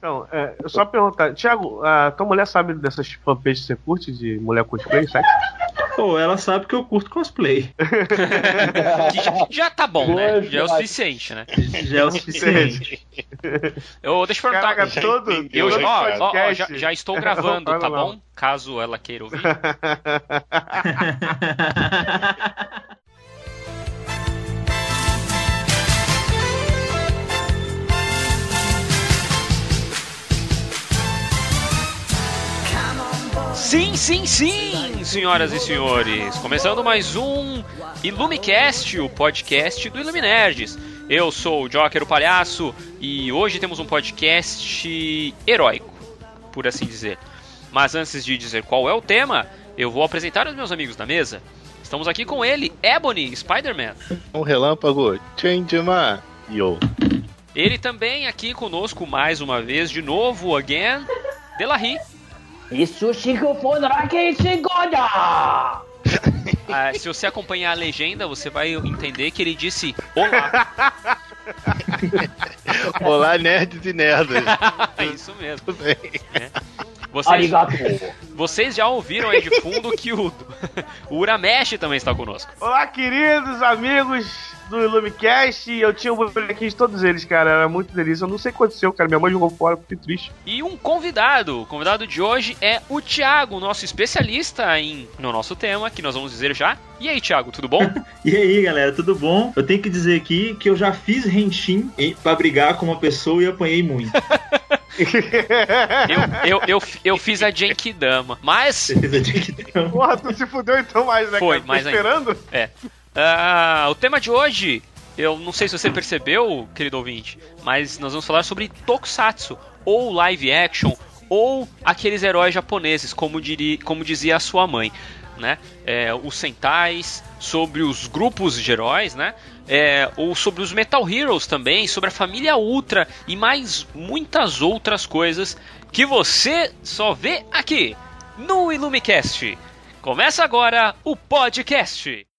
Então, é, eu só perguntar, Thiago, a tua mulher sabe dessas fanpages que você curte de mulher cosplay, sexo? Pô, ela sabe que eu curto cosplay. Já, já tá bom, né? Já é o suficiente, né? Já é o suficiente. Eu, deixa eu perguntar. Caraca, todo, Eu, todo ó, ó, ó, já, já estou gravando, tá bom? Caso ela queira ouvir. Sim, sim, sim, senhoras e senhores. Começando mais um Ilumicast, o podcast do Iluminerds. Eu sou o Joker, o palhaço, e hoje temos um podcast heróico, por assim dizer. Mas antes de dizer qual é o tema, eu vou apresentar os meus amigos da mesa. Estamos aqui com ele, Ebony, Spider-Man. Um relâmpago, Changeman, yo. Ele também aqui conosco mais uma vez, de novo, again, Delahi. Isso Chico Fonaraki Shigoda! Ah, se você acompanhar a legenda, você vai entender que ele disse olá. Olá, nerds e nerdas. É isso mesmo. Tudo bem? Vocês, Arigato! vocês já ouviram aí de fundo que o, o Uramesh também está conosco. Olá, queridos amigos do Illumicast. Eu tinha um bonequinho de todos eles, cara. Era muito delícia. Eu não sei o que aconteceu, cara. Minha mãe jogou fora, fiquei triste. E um convidado. O convidado de hoje é o Thiago, nosso especialista em, no nosso tema, que nós vamos dizer já. E aí, Thiago, tudo bom? E aí, galera, tudo bom? Eu tenho que dizer aqui que eu já fiz Henshin em- pra brigar com uma pessoa e apanhei muito. Eu, eu, eu, eu fiz a Genkidama, mas Certeza de que não. Porra, tu se fudeu então mais, né, Foi, cara? Tô mais ainda. esperando? Ah, o tema de hoje, eu não sei se você percebeu, querido ouvinte, mas nós vamos falar sobre Tokusatsu, ou live action, ou aqueles heróis japoneses, como, diri, como dizia a sua mãe, né? É, os Sentais, sobre os grupos de heróis, né? É, ou sobre os Metal Heroes também, sobre a família Ultra e mais muitas outras coisas que você só vê aqui no Illumicast. Começa agora o podcast.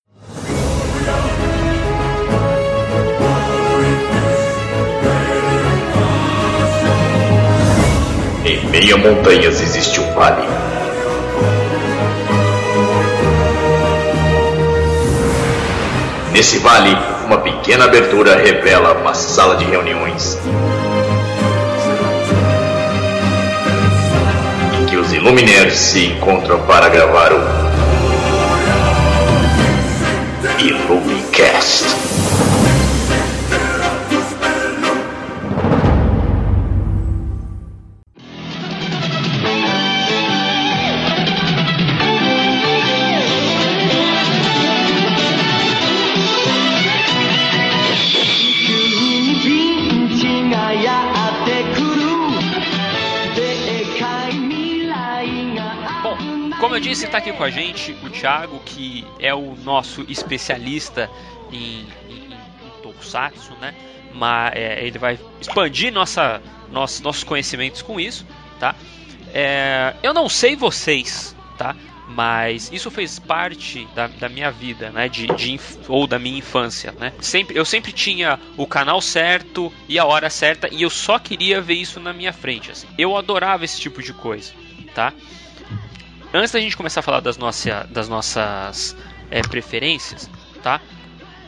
Em meia montanhas existe um vale. Nesse vale, uma pequena abertura revela uma sala de reuniões. Em que os Illuminaires se encontram para gravar o Illumicast. Aqui com a gente o Thiago, que é o nosso especialista em, em, em Tokusatsu, né? Mas é, ele vai expandir nossa, nossa, nossos conhecimentos com isso, tá? É, eu não sei vocês, tá? Mas isso fez parte da, da minha vida, né? De, de ou da minha infância, né? Sempre, eu sempre tinha o canal certo e a hora certa e eu só queria ver isso na minha frente. Assim. Eu adorava esse tipo de coisa, tá? Antes da gente começar a falar das, nossa, das nossas é, preferências, tá?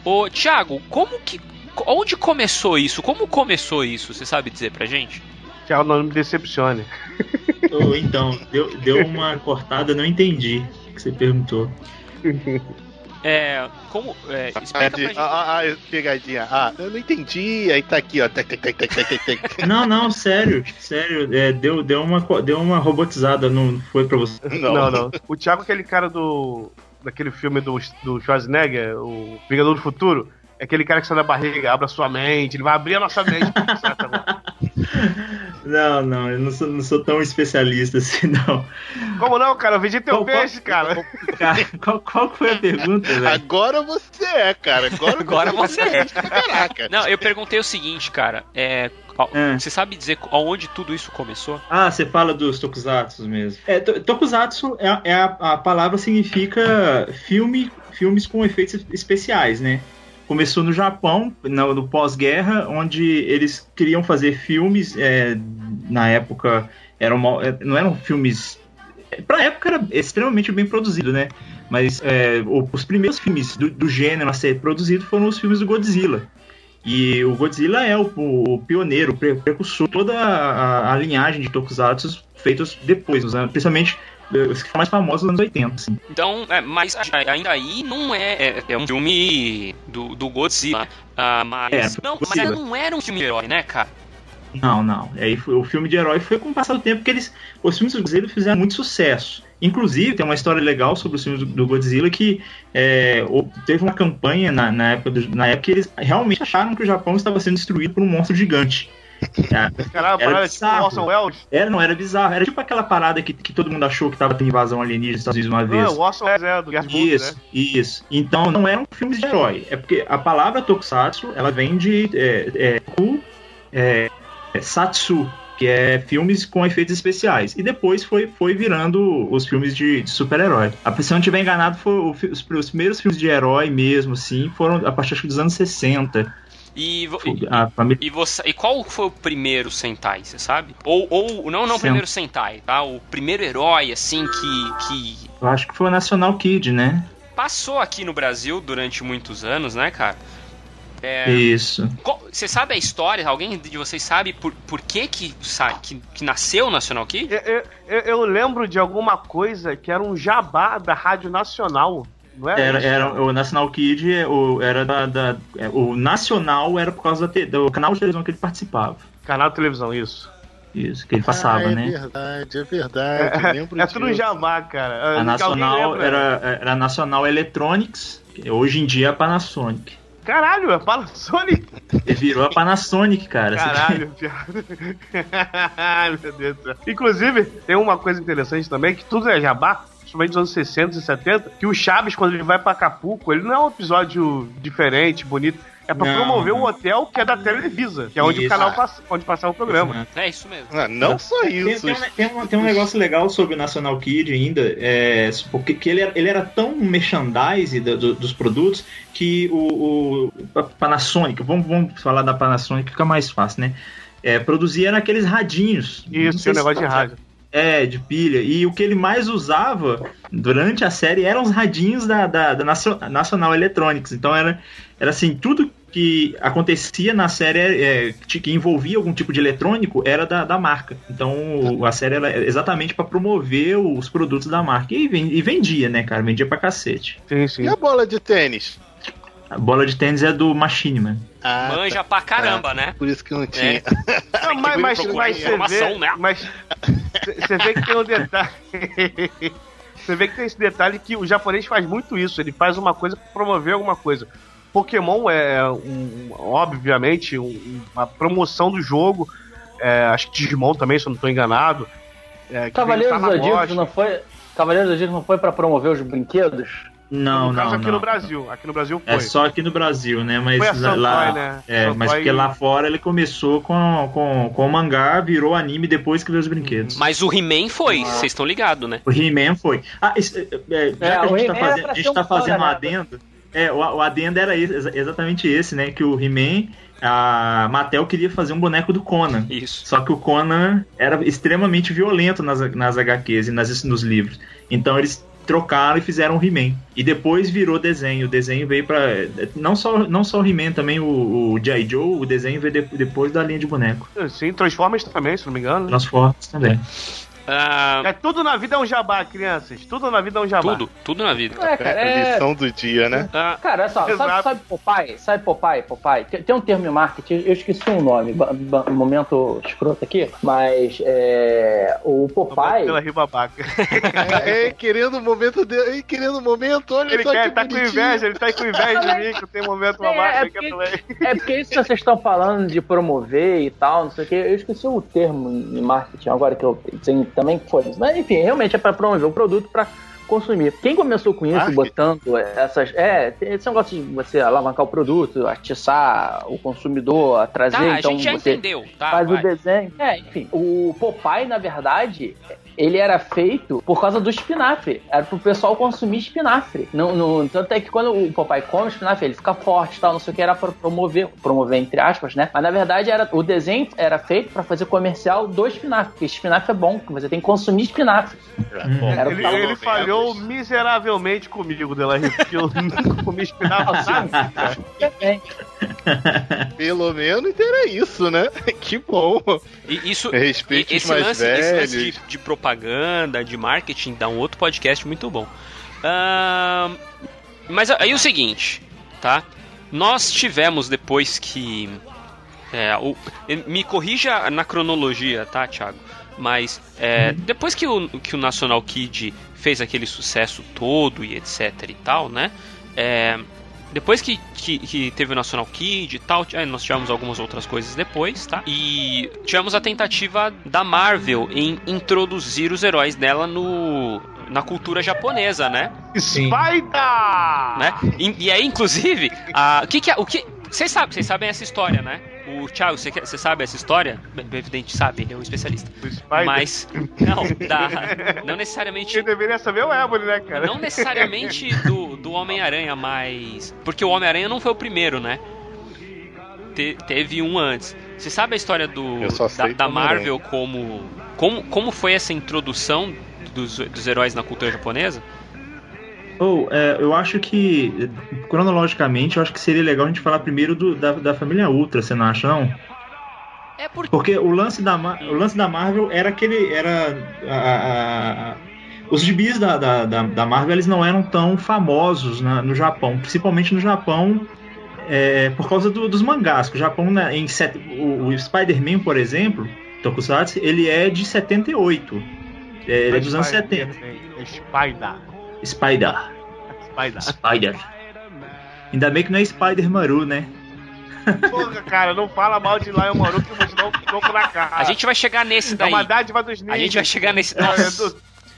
Ô, Thiago, como que. Onde começou isso? Como começou isso? Você sabe dizer pra gente? Tchau, não me decepcione. Então, deu, deu uma cortada, não entendi o que você perguntou. É. Como. É, Ah, explica gente. ah, ah, pegadinha. Ah, eu não entendi. Aí tá aqui, ó. Não, não, sério, sério, é, deu, deu, uma, deu uma robotizada, não foi pra você. Não, não. O Thiago é aquele cara do. daquele filme do, do Schwarzenegger, o Vingador do Futuro. É aquele cara que sai da barriga, abre a sua mente, ele vai abrir a nossa mente. Não, não, eu não sou, não sou tão especialista assim, não. Como não, cara? Eu vendi teu Qual- qual- peixe, cara. Cara, qual, qual foi a pergunta, velho? Agora você é, cara. Agora, Agora você é. Caraca. Não, eu perguntei o seguinte, cara. É. qual- É. Você sabe dizer aonde tudo isso começou? Ah, você fala dos tokusatsu mesmo. É, to- tokusatsu é, é a, a palavra significa filme, filmes com efeitos especiais, né? Começou no Japão, no, no pós-guerra, onde eles queriam fazer filmes, é, na época eram, é, não eram filmes. Pra época era extremamente bem produzido, né? Mas é, os primeiros filmes do, do gênero a ser produzido foram os filmes do Godzilla. E o Godzilla é o, o pioneiro, o pre- precursor, toda a, a- linhagem de tokusatsu feitos depois, anos- principalmente os mais famosos nos anos 80. Assim. Então, é, mas ainda aí não é, é, é um filme do, do Godzilla. Ah, mas, É, não, mas não era um filme de herói, né, cara? Não, não. Aí foi- o filme de herói foi com o passar do tempo que eles. Os filmes do Godzilla fizeram muito sucesso. Inclusive, tem uma história legal sobre os filmes do, do Godzilla que é, teve uma campanha na, na época do- na época que eles realmente acharam que o Japão estava sendo destruído por um monstro gigante. É, Caralho, Era parada tipo bizarro. Orson Welles. Era, não, era bizarro. Era tipo aquela parada que, que todo mundo achou que tava tendo invasão alienígena nos Estados Unidos uma vez. Não, o Orson Welles é do Mundos, Isso, né? isso. Então não eram filmes de herói. É porque a palavra tokusatsu, ela vem de é, é, é, é, satsu, que é filmes com efeitos especiais. E depois foi, foi virando os filmes de, de super-herói. A se eu não estiver enganado, foi os, os primeiros filmes de herói mesmo, assim, foram a partir acho dos anos 60. E, e, A família e você, e qual foi o primeiro Sentai, você sabe? Ou, ou não, não o primeiro Sentai, tá? O primeiro herói, assim, que, que eu acho que foi o National Kid, né? passou aqui no Brasil durante muitos anos, né, cara? É, Isso. qual- Você sabe a história? Alguém de vocês sabe por, por que que, sa- que que nasceu o National Kid? Eu, eu- eu- eu lembro de alguma coisa que era um jabá da Rádio Nacional. Não era? Era, isso? era o National Kid, é, o, era da, da- é, o Nacional era por causa da te- do canal de televisão que ele participava. Canal de televisão, isso. Isso, que ele passava, ah, é né? verdade, é verdade. É, lembro é tudo um disso. jabá, cara. A Nacional era, era a Nacional Electronics, hoje em dia é a Panasonic. Caralho, é Panasonic. Ele virou a Panasonic, cara. Caralho, piada. Ai, meu Deus do céu. Inclusive, tem uma coisa interessante também, que tudo é jabá, principalmente nos anos 60 e 70, que o Chaves, quando ele vai pra Acapulco, ele não é um episódio diferente, bonito. É pra Não, promover não. o hotel que é da Televisa, que é onde Isso. o canal passa, onde passava o programa. É isso mesmo. Ah, não só isso. tem um, tem um- tem um negócio legal sobre o National Kid ainda, é, porque que ele, era, ele era tão merchandise do- do- dos produtos que o, o a Panasonic, vamos, vamos falar da Panasonic, fica mais fácil, né? É, produzia naqueles radinhos. Não Isso, tinha um se negócio de tá- rádio. É, de pilha. E o que ele mais usava durante a série eram os radinhos da, da, da National Electronics. Então era, era assim, tudo que acontecia na série é, que envolvia algum tipo de eletrônico era da, da marca. Então a série era exatamente para promover os produtos da marca. E, e vendia, né, cara? Vendia pra cacete. Sim, sim. E a bola de tênis? A bola de tênis é do Machine Man. Ah, Manja pra caramba, né? por isso que não tinha. É. Não, mas, mas, mas você vê, né? mas você vê que tem um detalhe. Você vê que tem esse detalhe que o japonês faz muito isso. Ele faz uma coisa pra promover alguma coisa. Pokémon é, um, obviamente, um- uma promoção do jogo. É, acho que Digimon também, se eu não estou enganado. É, Cavaleiros do. Zodíaco não foi. Cavaleiros do Zodíaco não foi pra promover os brinquedos? Não, no caso não, aqui não. no Brasil. Aqui no Brasil foi. É só aqui no Brasil, né? Mas Foi a lá, né? é, mas porque lá fora ele começou com, com, com o mangá, virou anime depois que veio os brinquedos. Mas o He-Man foi, Ah. vocês estão ligados, né? O He-Man foi. Ah, isso, é, é, já É, que a o gente tá He-Man fazendo, a gente ser um tá fazendo um adendo. É, o, o adendo era esse, exa- exatamente esse, né? Que o He-Man, a Mattel queria fazer um boneco do Conan. Isso. Só que o Conan era extremamente violento nas, nas HQs e nas, nos livros. Então eles trocaram e fizeram o He-Man. E depois virou desenho. O desenho veio pra. Não só, não só o He-Man, também o, o G.I. Joe, o desenho veio de- depois da linha de boneco. Sim, Transformers também, se não me engano. Transformers também. Ah, É, tudo na vida é um jabá, crianças. Tudo na vida é um jabá. tudo, tudo na vida. É, cara, é. Lição do dia, né? Ah, Cara, olha só, sabe, Exato. sabe Popeye? Sabe Popeye? Popeye? Tem, tem um termo em marketing, eu esqueci o nome, um momento escroto aqui, mas é, o Popeye. Pela ribabaca. É, é, querendo o momento dele. Querendo o momento, olha Ele só quer, que tá com bonitinho. inveja, ele tá com inveja de mim, que eu tenho um momento É, babaca, é ele quer porque-. É porque isso que vocês estão falando de promover e tal, não sei o que. Eu esqueci o termo em marketing agora que eu tenho também foi. Mas enfim, realmente é para promover o produto para consumir. Quem começou com isso, Marketing? botando essas. É, tem esse negócio de você alavancar o produto, atiçar o consumidor a trazer, tá, a então gente já você entendeu, tá? faz vai. o desenho. É, enfim. O Popeye, na verdade, ele era feito por causa do espinafre. Era pro pessoal consumir espinafre. Não, não, tanto é que quando o papai come espinafre, ele fica forte e tal, não sei o que, era pra promover, promover entre aspas, né? Mas na verdade era, o desenho era feito pra fazer comercial do espinafre, porque espinafre é bom, você tem que consumir espinafre. Era o Ele, ele falhou miseravelmente comigo, Delahy, porque eu nunca comi espinafre nada. Pelo menos era isso, né? Que bom. E isso, Respeite e- esse mais lance, esse lance velhos. de, de propaganda, de marketing, dá um outro podcast muito bom. Ahn, mas aí o seguinte, tá? Nós tivemos depois que. é, o- me corrija na cronologia, tá, Thiago? Mas é, depois que o, que o National Kid fez aquele sucesso todo e etc e tal, né? É, depois que, que, que teve o National Kid e tal, nós tivemos algumas outras coisas depois, tá? E tivemos a tentativa da Marvel em introduzir os heróis dela no na cultura japonesa, né? Spider! né? E, e aí, inclusive, a, o que que é, o que vocês sabem, vocês sabem essa história, né? O Thiago, você, você sabe essa história? Evidente, sabe, ele é um especialista. Mas não, da, não necessariamente Quem deveria saber é o Ebony, né, cara? não necessariamente do, do Homem-Aranha, mas. Porque o Homem-Aranha não foi o primeiro, né? Te- teve um antes. Você sabe a história do da, da. Marvel como, como. Como foi essa introdução dos, dos heróis na cultura japonesa? Ou, é, eu acho que, cronologicamente, eu acho que seria legal a gente falar primeiro do- da, da família Ultra, você não acha, não? É porque. Porque o lance da, o lance da Marvel era aquele. Era. a- a- a- os gibis da, da, da, da Marvel eles não eram tão famosos na- no Japão, principalmente no Japão é, por causa do- dos mangás. O Japão, né, em set, o, o Spider-Man, por exemplo, Tokusatsu, ele é de 78. É, ele é dos anos 70. É Spider. Spider. Spider. Spider. Ainda bem que não é Spider Maru, né? Porra, cara, não fala mal de Lion Maru que eu vou te dar um soco na cara. A gente vai chegar nesse É daí. uma dádiva dos ninjas. A gente vai chegar nesse. É, do-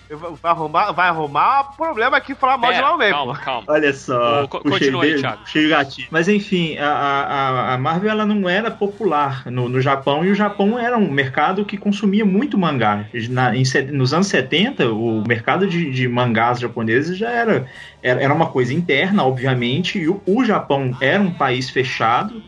Vai arrumar, vai arrumar problema aqui falar mal de Pera, Lion Man, calma, calma. Olha só. Puxei continua aí, dele, Thiago. puxei o gatinho. Mas enfim, a, a, a Marvel ela não era popular no, no Japão e o Japão era um mercado que consumia muito mangá. Na- em nos anos 70, o mercado de, de mangás japoneses já era, era, era uma coisa interna, obviamente, e o, o Japão era um país fechado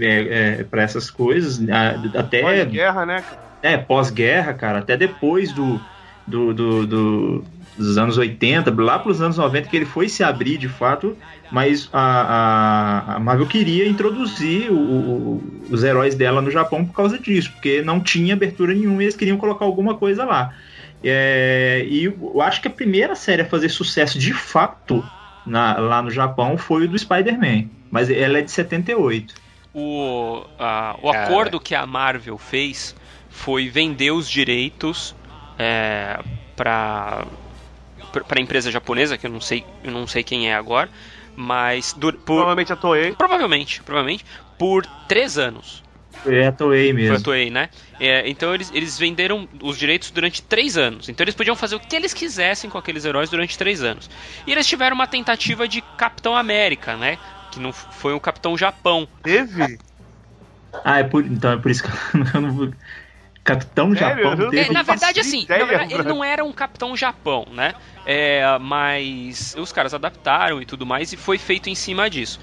é, para essas coisas, a- até Pós-guerra, né? é, pós-guerra, cara, até depois do, do, do- do- dos anos 80, lá pros anos 90 que ele foi se abrir de fato, mas a, a, a Marvel queria introduzir o- o- os heróis dela no Japão por causa disso, porque não tinha abertura nenhuma e eles queriam colocar alguma coisa lá. É, e eu acho que a primeira série a fazer sucesso de fato na- lá no Japão foi o do Spider-Man, mas ela é de 78. O, a- o Cara. acordo que a Marvel fez foi vender os direitos é, para para empresa japonesa que eu não sei eu não sei quem é agora mas por, Provavelmente a Toei. provavelmente provavelmente por três anos Foi a Toei foi a mesmo. Toei, né É, então eles, eles venderam os direitos durante três anos então eles podiam fazer o que eles quisessem com aqueles heróis durante três anos e eles tiveram uma tentativa de Capitão América né que não foi o Capitão Japão Teve? Ah, é por, então é por isso que eu não. Capitão Sério? Japão. É, na verdade, assim, ideia, na verdade, ele não era um Capitão Japão, né? É, mas os caras adaptaram e tudo mais e foi feito em cima disso.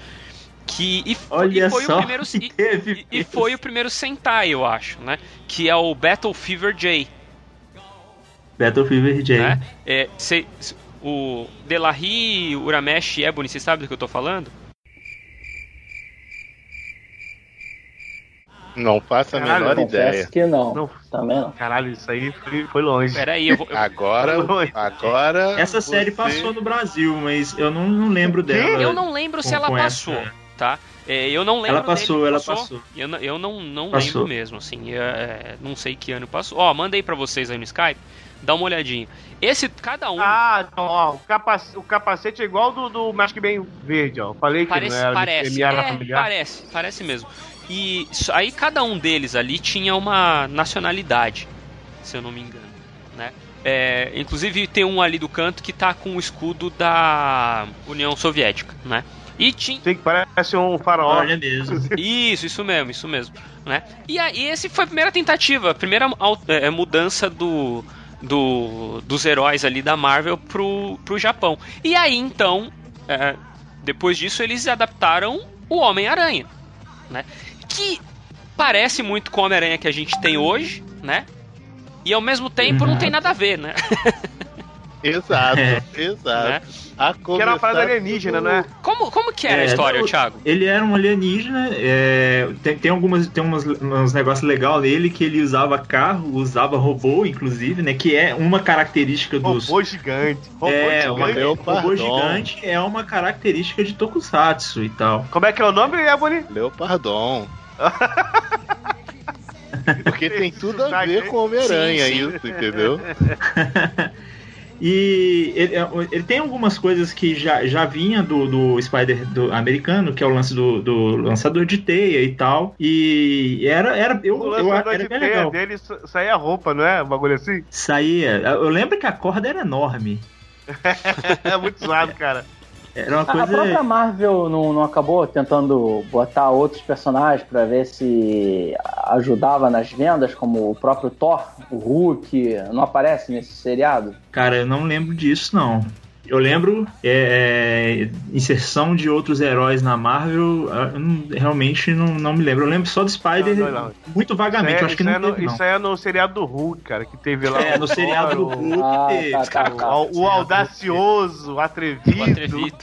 Que, e, Olha e foi só o primeiro que e, teve e- e foi o primeiro Sentai, eu acho, né? Que é o Battle Fever J, Battle Fever J. né? É, cê- o Delahi, Uramesh e Ebony, vocês sabem do que eu tô falando? Não faço a Caralho, menor ideia. que não. Não. Também não. Caralho, isso aí foi, foi longe. Pera aí, eu vou... eu- Agora, agora. Essa série você- passou no Brasil, mas eu não, não lembro dela. Eu não lembro se com- ela com passou, essa- tá? É, eu não lembro. Ela passou, dele, ela passou. Eu, não- eu não, não Passou. lembro mesmo, assim. é, é, não sei que ano passou. Ó, mandei pra vocês aí no Skype. Dá uma olhadinha. Esse, cada um. Ah, não, ó, o, capacete, o capacete é igual do, do Mask bem verde, ó. Falei que parece, não era parece. MR É, familiar. parece, parece mesmo. E aí cada um deles ali tinha uma nacionalidade, se eu não me engano, né? É, inclusive tem um ali do canto que tá com o escudo da União Soviética, né? E tinha Tem que parece um faraó. Olha mesmo. Isso, isso mesmo, isso mesmo. Né? E aí, esse foi a primeira tentativa, a primeira au- é, mudança do, do, dos heróis ali da Marvel pro, pro Japão. E aí então, é, depois disso, eles adaptaram o Homem-Aranha, né? Que parece muito com o Homem-Aranha que a gente tem hoje, né? E ao mesmo tempo Uhum. não tem nada a ver, né? Exato, É. exato. Né? A Que era uma parada alienígena, tudo- né? Como, como que era a É, história, não, Thiago? Ele era um alienígena, é, tem, tem, algumas, tem umas, uns negócios legais nele que ele usava carro, usava robô, inclusive, né? Que é uma característica dos. Robô gigante. Robô é, uma, gigante. Meu robô gigante é uma característica de Tokusatsu e tal. Como é que é o nome, Ebony? Leopardon. Porque tem tudo a ver com Homem-Aranha, isso, entendeu? E ele, ele tem algumas coisas que já, já vinha do, do Spider do americano, que é o lance do, do lançador de teia e tal. E era, era, eu, O eu, lançador era de teia legal. dele sa- saía a roupa, não é? Um bagulho assim? Saía. Eu lembro que a corda era enorme. É muito zoado, cara. Era uma A, a coisa. própria Marvel não, não acabou tentando botar outros personagens pra ver se ajudava nas vendas, como o próprio Thor, o Hulk, não aparece nesse seriado? Cara, eu não lembro disso, não. Eu lembro é, é, inserção de outros heróis na Marvel, ah, não- realmente não, não me lembro. Eu lembro só do Spider Não, não, não. muito vagamente. Isso é- eu acho que não é no, teve, não. Isso aí é no seriado do Hulk, cara, que teve lá. É, no seriado do Hulk Ah, teve. tá, tá, tá. O, o audacioso, o atrevido. O atrevido.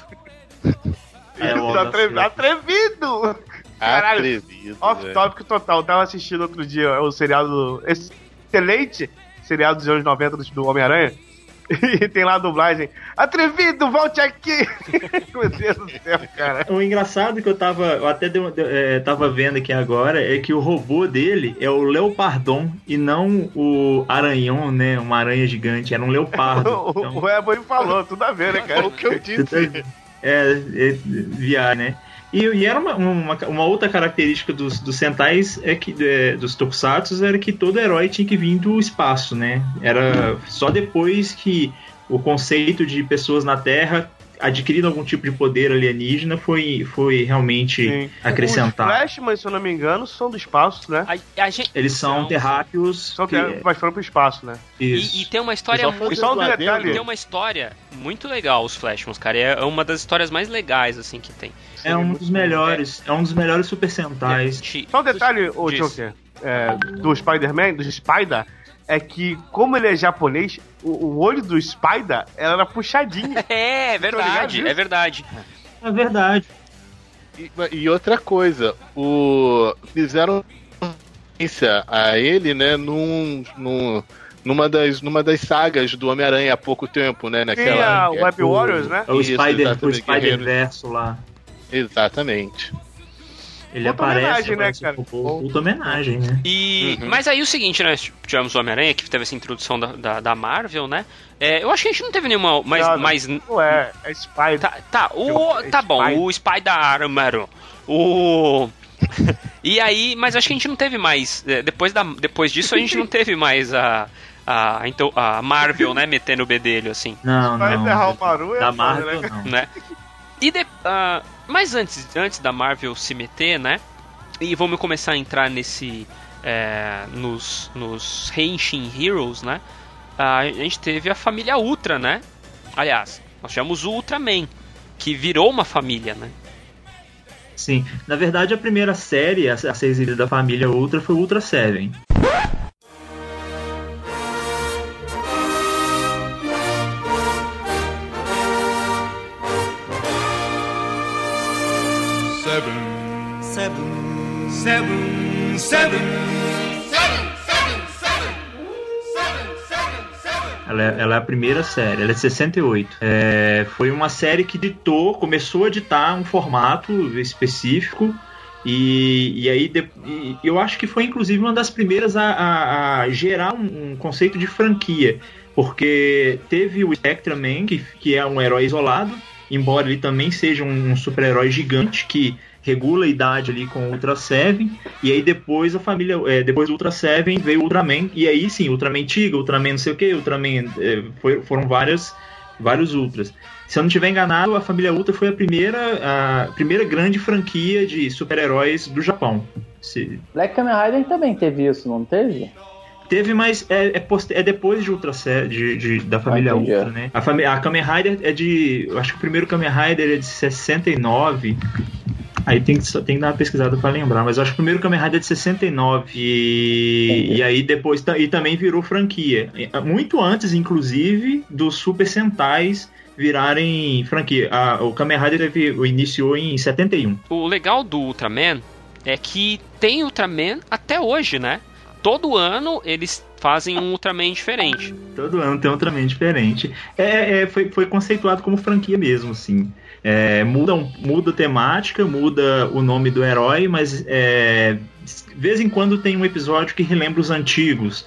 É, o atrevido. atrevido. Caralho. Atrevido. Off velho. topic total. Eu tava assistindo outro dia o seriado. Excelente seriado dos anos 90 do- do Homem-Aranha. E tem lá a dublagem. Atrevido, volte aqui! Meu Deus do céu, cara. O engraçado que eu tava, eu até deu- deu- é, tava vendo aqui agora é que o robô dele é o Leopardon e não o Aranhão, né? Uma aranha gigante, era um leopardo. O, Então, o Ebony falou, tudo a ver, né, É cara? o que eu disse. é, é viar, né? E, e era uma, uma, uma outra característica dos, dos Sentais, é que, é, dos Tokusatsu, era que todo herói tinha que vir do espaço, né? Era só depois que o conceito de pessoas na Terra adquirindo algum tipo de poder alienígena foi, foi realmente Sim. acrescentado. Os Flashman, se eu não me engano, são do espaço, né? A, a gente, Eles são terráqueos. São que- mas foram pro espaço, né? isso. E, e tem uma história muito. E só um detalhe. Tem uma história muito legal, os Flashmans, cara. É uma das histórias mais legais, assim, que tem. É um dos melhores. É um dos melhores Super Sentais. Te- Só um detalhe, ô Diz. Joker, é, do Spider-Man, do Spider, é que, como ele é japonês, o, o olho do Spider era puxadinho. É, é verdade, é verdade. É verdade. E, e outra coisa, o fizeram referência a ele, né, num, num, numa, das, numa das sagas do Homem-Aranha há pouco tempo, né? Naquela. a Web Warriors, né? É o Spider, o exatamente, Spider lá. Exatamente. Ele Puta aparece. homenagem, né, cara? Puta homenagem, né? E, Uhum. Mas aí o seguinte, né? Tivemos o Homem-Aranha, que teve essa introdução da, da, da Marvel, né? É, eu acho que a gente não teve nenhuma. Mais, Não, não. mais, Não é, é Spider. Tá, tá, o, É tá bom, Spider. o Spider-Man, o... e aí, mas acho que a gente não teve mais, é, depois, da, depois disso a gente não teve mais a, a, então, a Marvel, né, metendo o bedelho, assim, Não, Vai enterrar o não. Maru é Da Marvel, né? não. né. E de, ah, mas antes, antes da Marvel se meter, né, e vamos começar a entrar nesse, é, nos, nos Henshin Heroes, né, a gente teve a família Ultra, né, aliás, nós tivemos o Ultraman, que virou uma família, né. Sim. Na verdade, a primeira série a ser exibida da família Ultra foi Ultra Seven. Ela é, ela é a primeira série, ela é de 68. É, foi uma série que ditou, começou a ditar um formato específico. E, e aí de- e eu acho que foi inclusive uma das primeiras a, a- a gerar um, um conceito de franquia. Porque teve o Spectra Man, que, que é um herói isolado, embora ele também seja um, um super-herói gigante que regula a idade ali com o Ultra Seven. E aí depois a família, é, depois do Ultra Seven veio o Ultraman. E aí sim, Ultraman Tiga, Ultraman não sei o que, Ultraman. é, foi- foram várias, vários Ultras. Se eu não estiver enganado, a família Ultra foi a primeira, a primeira grande franquia de super-heróis do Japão. Se- Black Kamen Rider também teve isso, não teve? Teve mais. É, é, poster, é depois de Ultra de, de, da família Ah. Ultra, né? A, fami a Kamen Rider é de. Eu acho que o primeiro Kamen Rider é de 69. Aí tem que, tem que dar uma pesquisada pra lembrar, mas eu acho que o primeiro Kamen Rider é de 69. E, Entendi. e aí depois. E também virou franquia. Muito antes, inclusive, dos Super Sentais virarem franquia. A- o Kamen Rider teve, iniciou em 71. O legal do Ultraman é que tem Ultraman até hoje, né? Todo ano eles fazem um Ultraman diferente. Todo ano tem um Ultraman diferente. É, é, foi, foi conceituado como franquia mesmo, assim. É, muda, muda temática, muda o nome do herói, mas é, de vez em quando tem um episódio que relembra os antigos.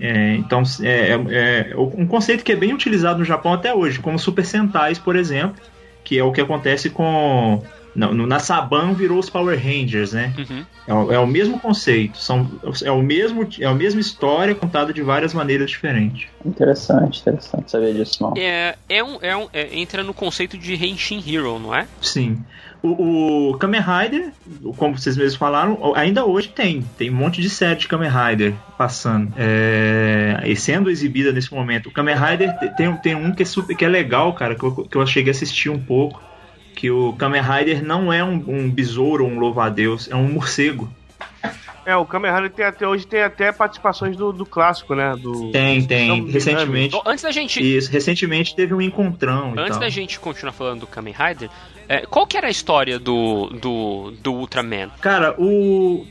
É, então, é, é- é um conceito que é bem utilizado no Japão até hoje, como Super Sentais, por exemplo, que é o que acontece com. Na, no- na Saban virou os Power Rangers, né? Uhum. É, o- é o mesmo conceito, são, é, o mesmo, é a mesma história contada de várias maneiras diferentes. Interessante, interessante saber disso, não. É, é um, é um, é- entra no conceito de Henshin Hero, não é? Sim. O, o Kamen Rider, como vocês mesmos falaram, ainda hoje tem. Tem um monte de série de Kamen Rider passando. É, e sendo exibida nesse momento. O Kamen Rider te- tem, tem um que é, super, que é legal, cara, que eu, que eu cheguei a assistir um pouco. Que o Kamen Rider não é um, um besouro ou um louva-a-Deus, é um morcego. É, o Kamen Rider tem até hoje tem até participações do, do clássico, né? Do... Tem, tem. Recentemente. Então, antes da gente, Isso, recentemente teve um encontrão antes tal. da gente continuar falando do Kamen Rider, é, qual que era a história do, do, do Ultraman? Cara, o.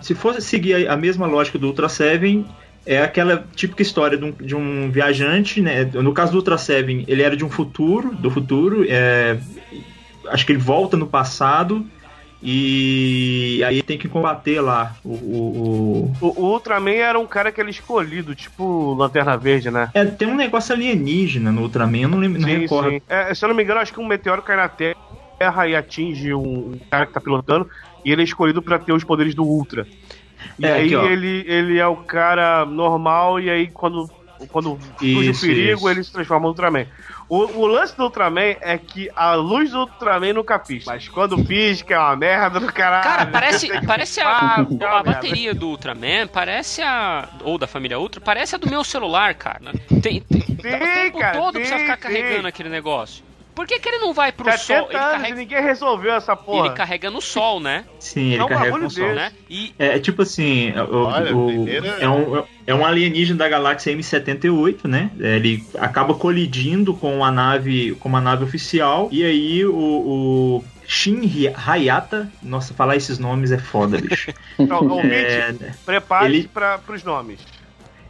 Se fosse seguir a mesma lógica do Ultra Seven, é aquela típica história de um, de um viajante, né? No caso do Ultra Seven, ele era de um futuro, do futuro. é, acho que ele volta no passado e aí tem que combater lá o. o- o- O, o Ultraman era um cara que era escolhido, tipo Lanterna Verde, né? É, tem um negócio alienígena no Ultraman, eu não, lembro, não Sim, recordo. sim. É, se eu não me engano, acho que um meteoro cai na Terra e atinge um, um cara que tá pilotando, e ele é escolhido pra ter os poderes do Ultra. E É, aí aqui, ele, ele é o cara normal, e aí quando, quando surge o perigo, isso. ele se transforma no Ultraman. O, o lance do Ultraman é que a luz do Ultraman nunca pisca. Mas quando pisca é uma merda do caralho. Cara, parece, parece a, é a merda. bateria do Ultraman, parece a. Ou da família Ultra, parece a do meu celular, cara. Tem, tem, o tempo cara, todo sim, precisa ficar sim. carregando aquele negócio. Por que, que ele não vai pro 70 sol? Ele carrega, ninguém resolveu essa porra. ele carrega no sol, né? Sim, ele Não, carrega com sol. né? E É, é tipo assim, o- Olha, o- primeira- é, um, é um alienígena da galáxia M78, né? Ele acaba colidindo com a nave, com uma nave oficial e aí o, o Shin Hi- Hayata, nossa, falar esses nomes é foda, bicho. Então, ouvinte, É, prepare-se ele- para pros nomes.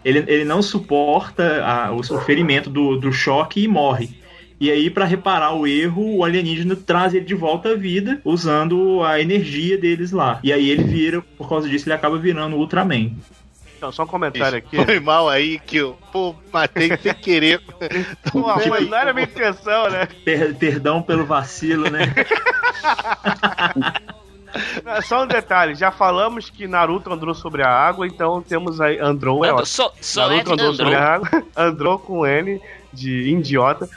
ele, ele não suporta a- o, o ferimento do, do choque e morre. E aí, pra reparar o erro, o alienígena traz ele de volta à vida, usando a energia deles lá. E aí ele vira, por causa disso, ele acaba virando o Ultraman. Então, só um comentário aqui. Foi mal aí que eu pô, matei sem querer. Pô, mas não era minha intenção, né? Per- perdão pelo vacilo, né? Só um detalhe, já falamos que Naruto andou sobre a água, então temos aí Androu, é só, só é Naruto de andou sobre Andro. a água, andou com N de idiota.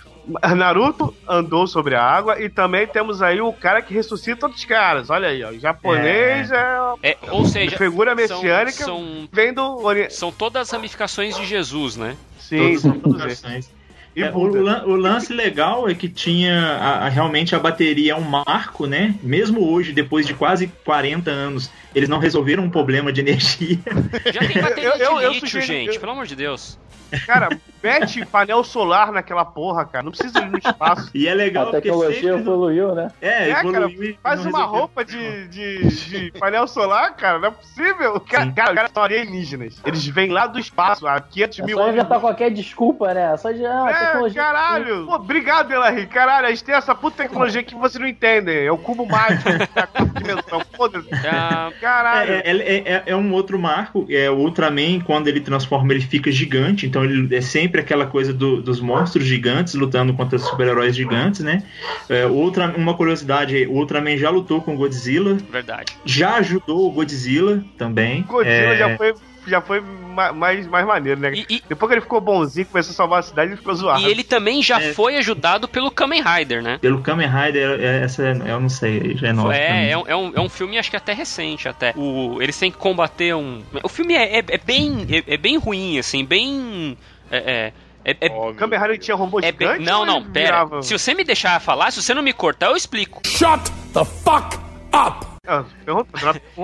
Naruto andou sobre a água e também temos aí o cara que ressuscita outros caras. Olha aí, ó. O japonês é, É, ou seja, figura são, messiânica são, vem do Ori... são todas as ramificações de Jesus, né? Sim, Todas são as todos esses. aplicações. E É, o, o lance legal é que tinha a- a- realmente a bateria é um marco, né? Mesmo hoje, depois de quase 40 anos, eles não resolveram um problema de energia. Já tem bateria Eu- eu- eu lítio, sugeri- gente, eu- pelo amor de Deus. Cara, mete painel solar naquela porra, cara. Não precisa ir no espaço. E é legal A tecnologia evoluiu, né? É, É, cara, evoluiu e Faz uma resolveu. roupa de, de, de painel solar, cara. Não é possível. Cara, Sim. cara, os caras são alienígenas. Eles vêm lá do espaço há 500 É mil só anos. inventar qualquer desculpa, né? Só de. Ah, É, tecnologia. caralho! Pô, obrigado, Elarry. Caralho, a gente tem essa puta tecnologia que você não entende. É o cubo mágico da quarta dimensão. Foda-se. Ah, Caralho. É, é, é- é- um outro marco. É, o Ultraman, quando ele transforma, ele fica gigante. Então ele é sempre aquela coisa do- dos monstros gigantes lutando contra super-heróis gigantes, né? É, o Ultra, uma curiosidade: o Ultraman já lutou com o Godzilla, verdade. já ajudou o Godzilla também. Godzilla É, já foi já foi ma- mais, mais maneiro, né? E, e- Depois que ele ficou bonzinho, começou a salvar a cidade, ele ficou zoado. e ele também já É. foi ajudado pelo Kamen Rider, né? Pelo Kamen Rider, é- essa é- eu não sei, já é nova. É, é um, é, um, é um filme, acho que até recente, até. O, eles têm que combater um. O filme é, é, é bem. É, é bem ruim, assim, bem. É. é, é- é- O Kamen Rider tinha robô é bem- gigante? não, não, pera. virava- Se você me deixar falar, se você não me cortar, eu explico. Ah, pergunta, pergunta.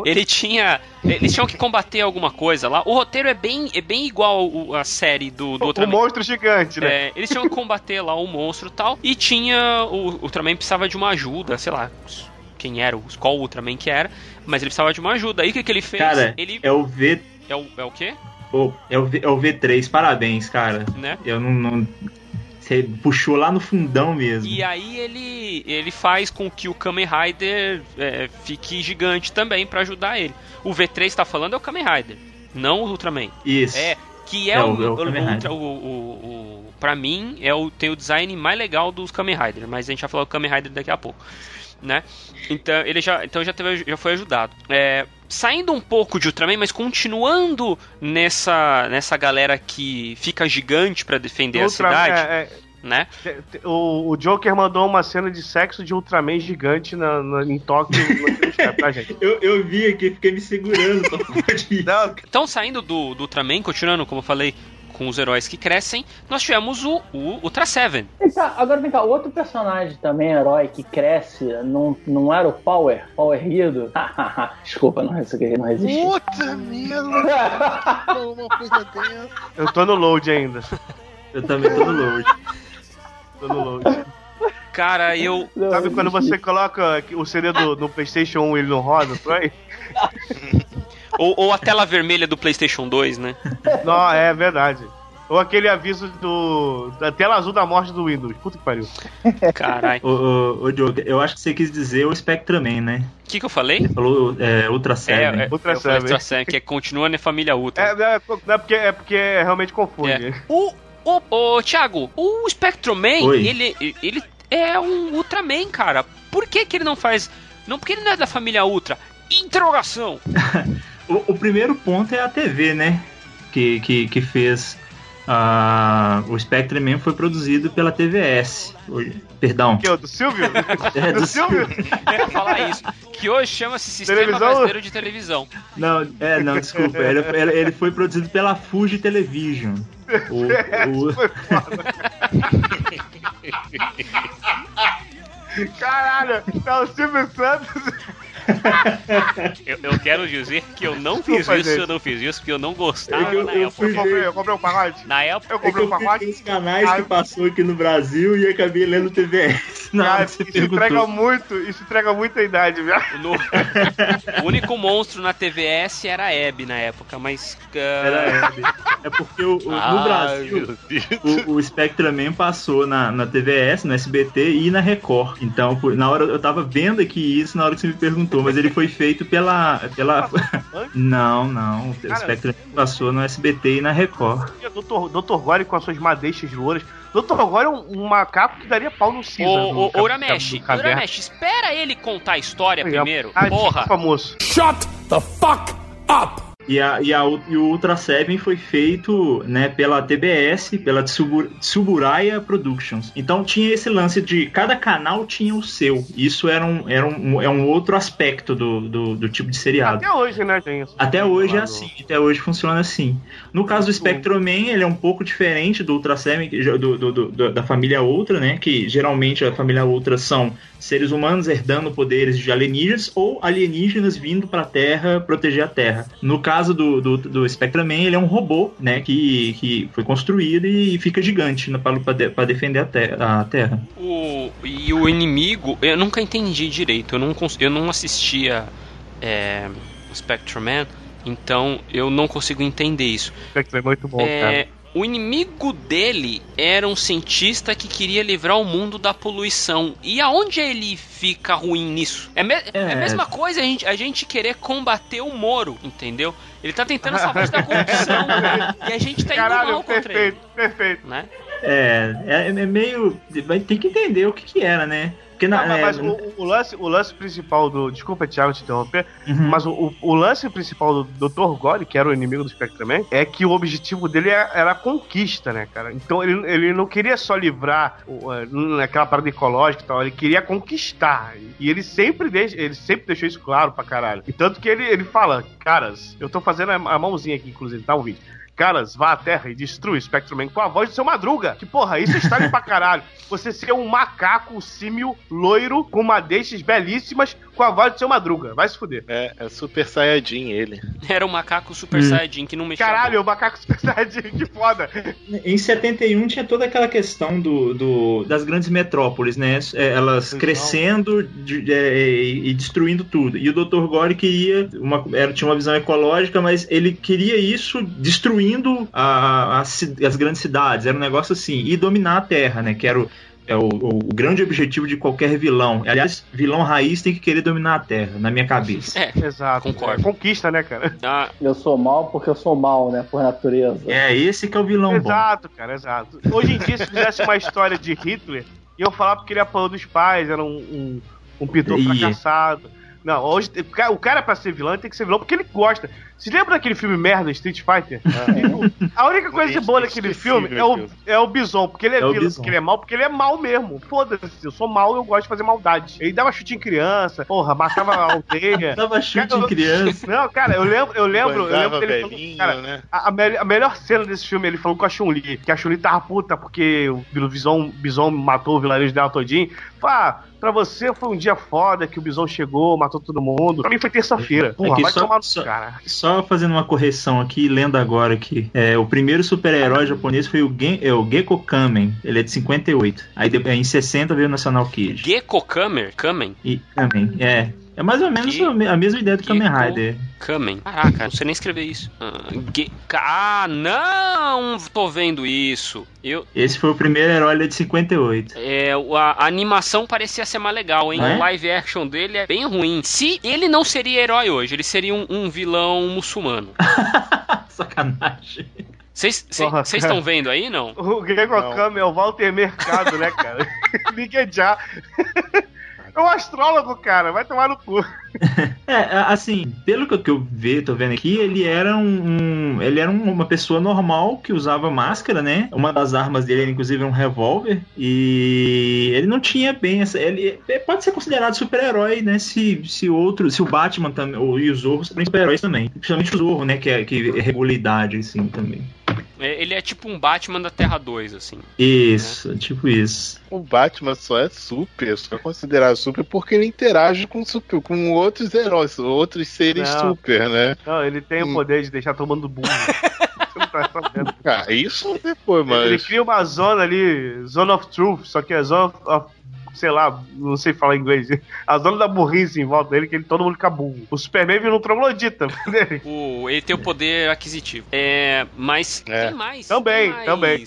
Ele tinha. Eles tinham que combater alguma coisa lá. O roteiro é bem, é bem igual o- a série do, do O Ultraman. monstro gigante, né? É, eles tinham que combater lá o monstro e tal. E tinha. O o Ultraman precisava de uma ajuda, sei lá. Quem era, os- qual Ultraman que era. Mas ele precisava de uma ajuda. Aí o que, que ele fez? Cara, ele. é o V. É o, é o quê? Pô, é, o v é o V3, parabéns, cara. Né? Eu não. não- Você puxou lá no fundão mesmo. E aí ele, ele faz com que o Kamen Rider é, fique gigante também pra ajudar ele. O V3 tá falando é o Kamen Rider, não o Ultraman. Isso. É, que é, É o, o- é o o, o, pra mim é o tem o design mais legal dos Kamen Rider, mas a gente vai falar do Kamen Rider daqui a pouco, né? Então ele já então já teve já foi ajudado. É, saindo um pouco de Ultraman, mas continuando nessa nessa galera que fica gigante pra defender a cidade, é, né? é, o, o Joker mandou uma cena de sexo de Ultraman gigante na, na- em Tóquio pra gente. Eu, eu vi aqui, fiquei me segurando. Não, Então, saindo do, do Ultraman, continuando, como eu falei, com os heróis que crescem, nós tivemos o, o Ultra Seven. Vem cá, agora vem cá, outro personagem também, herói, que cresce, não, não era o Power? Power Rido? Desculpa, não, isso aqui não resisti. Puta merda! Eu tô no load ainda. Eu também tô no load. Tô no load. Cara, eu. Não, Sabe quando você coloca o CD do, no PlayStation 1 e ele não roda, Troy? Ou, ou a tela vermelha do PlayStation 2, né? Não, é verdade. Ou aquele aviso do. da tela azul da morte do Windows. Puta que pariu. Caralho. Ô, ô, ô, Diogo, eu acho que você quis dizer o Spectraman, né? O que, que eu falei? Você falou é, Ultra Seven. É, é, Ultra eu falei Seven. Ultra Seven, que é, continua na família Ultra. É, é, é porque, é porque realmente confunde. É. O, o, o Thiago, o Spectroman, Oi. ele, ele é um Ultraman, cara. Por que, que ele não faz. Não, porque ele não é da família Ultra. Interrogação! O, o primeiro ponto é a TV, né? Que, que, que fez. ah, o Spectraman foi produzido pela TVS. O- Perdão. Que é o do Silvio? É, do do Silvio? Eu ia falar isso. Que hoje chama-se Sistema Televisão? Brasileiro de Televisão. Não, é, não, desculpa. Ele, ele- ele foi produzido pela Fuji Television. O, o- Foi foda. Caralho, tá o Silvio Santos. Eu, eu quero dizer que eu não fiz isso, gente. eu não fiz isso porque eu não gostava É eu- na eu época. Eu comprei, eu comprei um pacote. Na época, Eu É que comprei um eu vi pacote. uns canais que passou aqui no Brasil e acabei lendo TVS. Isso entrega perguntou. muito, isso entrega muita idade, viu? no- o único monstro na TVS era a Abby na época, mas. ah, Era Hebe. É porque o- o- no ai, Brasil o, o Spectraman passou na, na TVS, no SBT e na Record. Então, por- na hora eu tava vendo aqui isso na hora que você me perguntou, mas ele foi feito pela. pela... não, não. O Cara, Spectraman passou no SBT e na Record. Dr. Dr. Gore com as suas madeixas louras. Dr. Gore é um, um macaco que daria pau no Caesar. Ô, Uramesh. Uramesh, espera ele contar a história primeiro. ai, Porra! desculpa, moço. E, a, e, a, e o Ultra Seven foi feito né, pela TBS, pela Tsubu- Tsuburaya Productions. Então tinha esse lance de cada canal tinha o seu. Isso era um, era um, é um outro aspecto do, do, do tipo de seriado. Até hoje, né, tem isso. Até hoje é assim, até hoje funciona assim. No caso do Spectroman, ele é um pouco diferente do Ultra Seven, do, do- do- da família Ultra, né? Que geralmente a família Ultra são seres humanos herdando poderes de alienígenas ou alienígenas vindo pra Terra proteger a Terra. No caso do, do, do Spectraman, ele é um robô, né? Que, que foi construído e fica gigante pra defender a, a Terra. O, e o inimigo, eu nunca entendi direito. Eu não, eu não assistia é, Spectrum Man, então eu não consigo entender isso. É muito bom, É, cara. O inimigo dele era um cientista que queria livrar o mundo da poluição. E aonde ele fica ruim nisso? É, me- é a É. mesma coisa a gente, a gente querer combater o Moro, entendeu? Ele tá tentando salvar a da corrupção e a gente tá indo Caralho, mal contra perfeito, ele. perfeito. Né? É, é, é meio. Tem que entender o que, que era, né? Porque na, Não, mas, é, o, o lance, o lance principal do. Desculpa, Thiago, te interromper. uhum. Mas o, o- lance principal do Dr. Gore, que era o inimigo do Spectreman, é que o objetivo dele era, a conquista, né, cara? Então ele, ele não queria só livrar eh, naquela parada ecológica e tal, ele queria conquistar. E ele sempre, deixa, ele sempre deixou isso claro pra caralho. E tanto que ele, ele fala, caras, eu tô fazendo a, a mãozinha aqui, inclusive, tá um vídeo. Caras, vá à Terra e destrua o Spectreman com a voz do seu Madruga. Que porra, isso está ali pra caralho. Você ser um macaco, um símio, loiro, com madeixas belíssimas, com a voz do seu Madruga. Vai se fuder. É, é Super Saiyajin ele. Era o macaco Super Hum. Saiyajin que não mexia. Caralho, o macaco super saiyajin, que foda. Em 71 tinha toda aquela questão do, do- das grandes metrópoles, né? É, Elas Então. crescendo de- é, e destruindo tudo. E o Dr. Gore queria. Uma, era, tinha uma visão ecológica, mas ele queria isso destruindo a- a ci- as grandes cidades. Era um negócio assim. E dominar a Terra, né? Que era o. É o, o- o grande objetivo de qualquer vilão. Aliás, vilão raiz tem que querer dominar a Terra, na minha cabeça. É, Exato. Concordo. É, conquista, né, cara? ah, Eu sou mal porque eu sou mal, né? Por natureza. É, esse que é o vilão bom. exato, cara, exato. Hoje em dia, se fizesse uma história de Hitler, iam falar porque ele apanhou dos pais, era um, um, um pintor Ia. fracassado. Não, hoje o cara, cara pra ser vilão tem que ser vilão porque ele gosta. Se lembra daquele filme merda, Street Fighter? A única coisa boa daquele filme é o, é o Bison, porque ele é, É vilão, porque ele é mal, porque ele é mal mesmo. Foda-se, eu sou mal eu gosto de fazer maldade. Ele dava chute em criança, porra, matava a aldeia. Dava chute em criança. Não, cara, eu lembro, eu lembro, eu lembro Bandava dele falando, cara, né? a, a me- a melhor cena desse filme, ele falou com a Chun-Li, que a Chun-Li tava puta porque o Bison, Bison matou o vilarejo dela todinho. Fala, ah, pra você foi um dia foda que o Bison chegou, matou todo mundo. Pra mim foi terça-feira. Porra, que vai só- tomar no só- cara. Só fazendo uma correção aqui, lendo agora que é, o primeiro super-herói japonês foi o, Gen, é, o Gekko Kamen. Ele é de 58. Aí depois, em 60 veio o National Kid. Gecko Kamen? Kamen? E Kamen, é. É mais ou menos Ge- a me- a mesma ideia do Kamen. Rider. Kamen. Caraca, não sei nem escrever isso. Ah, ah, não! Tô vendo isso. Eu, Esse foi o primeiro herói de 58. É, a, a animação parecia ser mais legal, hein? Não é? O live action dele é bem ruim. Se ele não seria herói hoje, ele seria um, um vilão muçulmano. Sacanagem. Vocês estão vendo aí, não? O Gregor Kame é o Walter Mercado, né, cara? Ninguém já. É um astrólogo, cara. Vai tomar no cu. É, assim, pelo que eu- vi, tô vendo aqui, ele era um, um- ele era um- uma pessoa normal que usava máscara, né? Uma das armas dele, era, inclusive, um revólver. E ele não tinha bem essa. Ele ele pode ser considerado super-herói, né? Se, se outro, se o Batman também, ou, e o Zorro são super-heróis também. Principalmente o Zorro, né? Que é, que regula a idade, assim, também. É, ele é tipo um Batman da Terra 2, assim. Isso, tipo isso. O Batman só é super, só é considerado super porque ele interage com, super, com outros heróis, outros seres Não. super, né? Não, ele tem o Hum. poder de deixar tomando burro. Você não tá sabendo. Ah, isso depois, Ele mas. cria uma zona ali, Zone of Truth, só que é Zone of, sei lá, não sei falar inglês. A zona da burrice em volta dele, que ele todo mundo fica burro. O Superman vira um troglodita. dele. O, ele tem o poder aquisitivo. É, mas É. tem mais. Também, tem mais, também.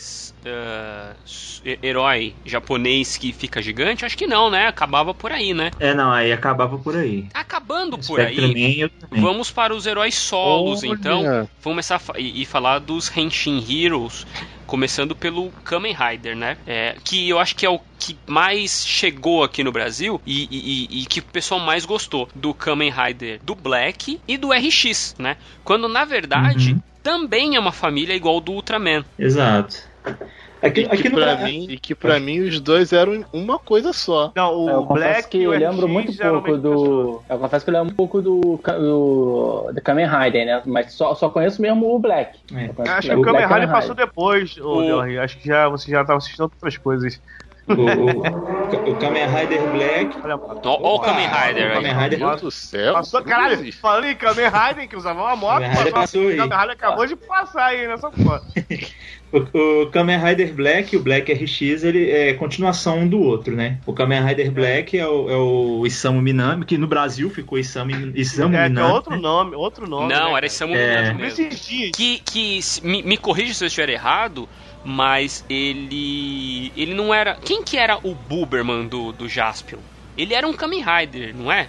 he- herói japonês que fica gigante? Acho que não, né? Acabava por aí, né? É, não, aí acabava por aí. Acabando por aí. Vamos para os heróis solos, Olha. então. Vamos começar a fa- e, e falar dos Henshin Heroes, começando pelo Kamen Rider, né? É, que eu acho que é o que mais chegou aqui no Brasil e, e- e- que o pessoal mais gostou do Kamen Rider do Black e do RX, né? Quando na verdade Uhum. também é uma família igual do Ultraman. Exato. Aqui, E que, aqui pra mim, e que pra mim os dois eram uma coisa só. Não, o Eu confesso Black que o eu lembro RX muito pouco do. Eu confesso que eu lembro um pouco do, do, do Kamen Rider, né? Mas só, só conheço mesmo o Black. É. Eu Acho que o o Kamen Rider passou depois, O-. Acho que já, você já tava assistindo outras coisas. O, o, o Kamen Rider Black. Olha, o Kamen Rider o. Rider- Meu Deus do céu. Passou, caralho, em Kamen Rider, que usava uma moto, Kamen Rider passou, o Kamen Rider acabou de passar aí nessa porra. O, o Kamen Rider Black e o Black RX ele é continuação um do outro, né? O Kamen Rider Black é o, é o Isamu Minami, que no Brasil ficou Isamu, Isamu É, que é Minami. outro né? nome, outro nome. Não, né, era? Isamu É. Minami Não mesmo. existia. que, que me, me corrija se eu estiver errado, mas ele ele não era quem que era o Buberman do, do Jaspion? Ele era um Kamen Rider, não é?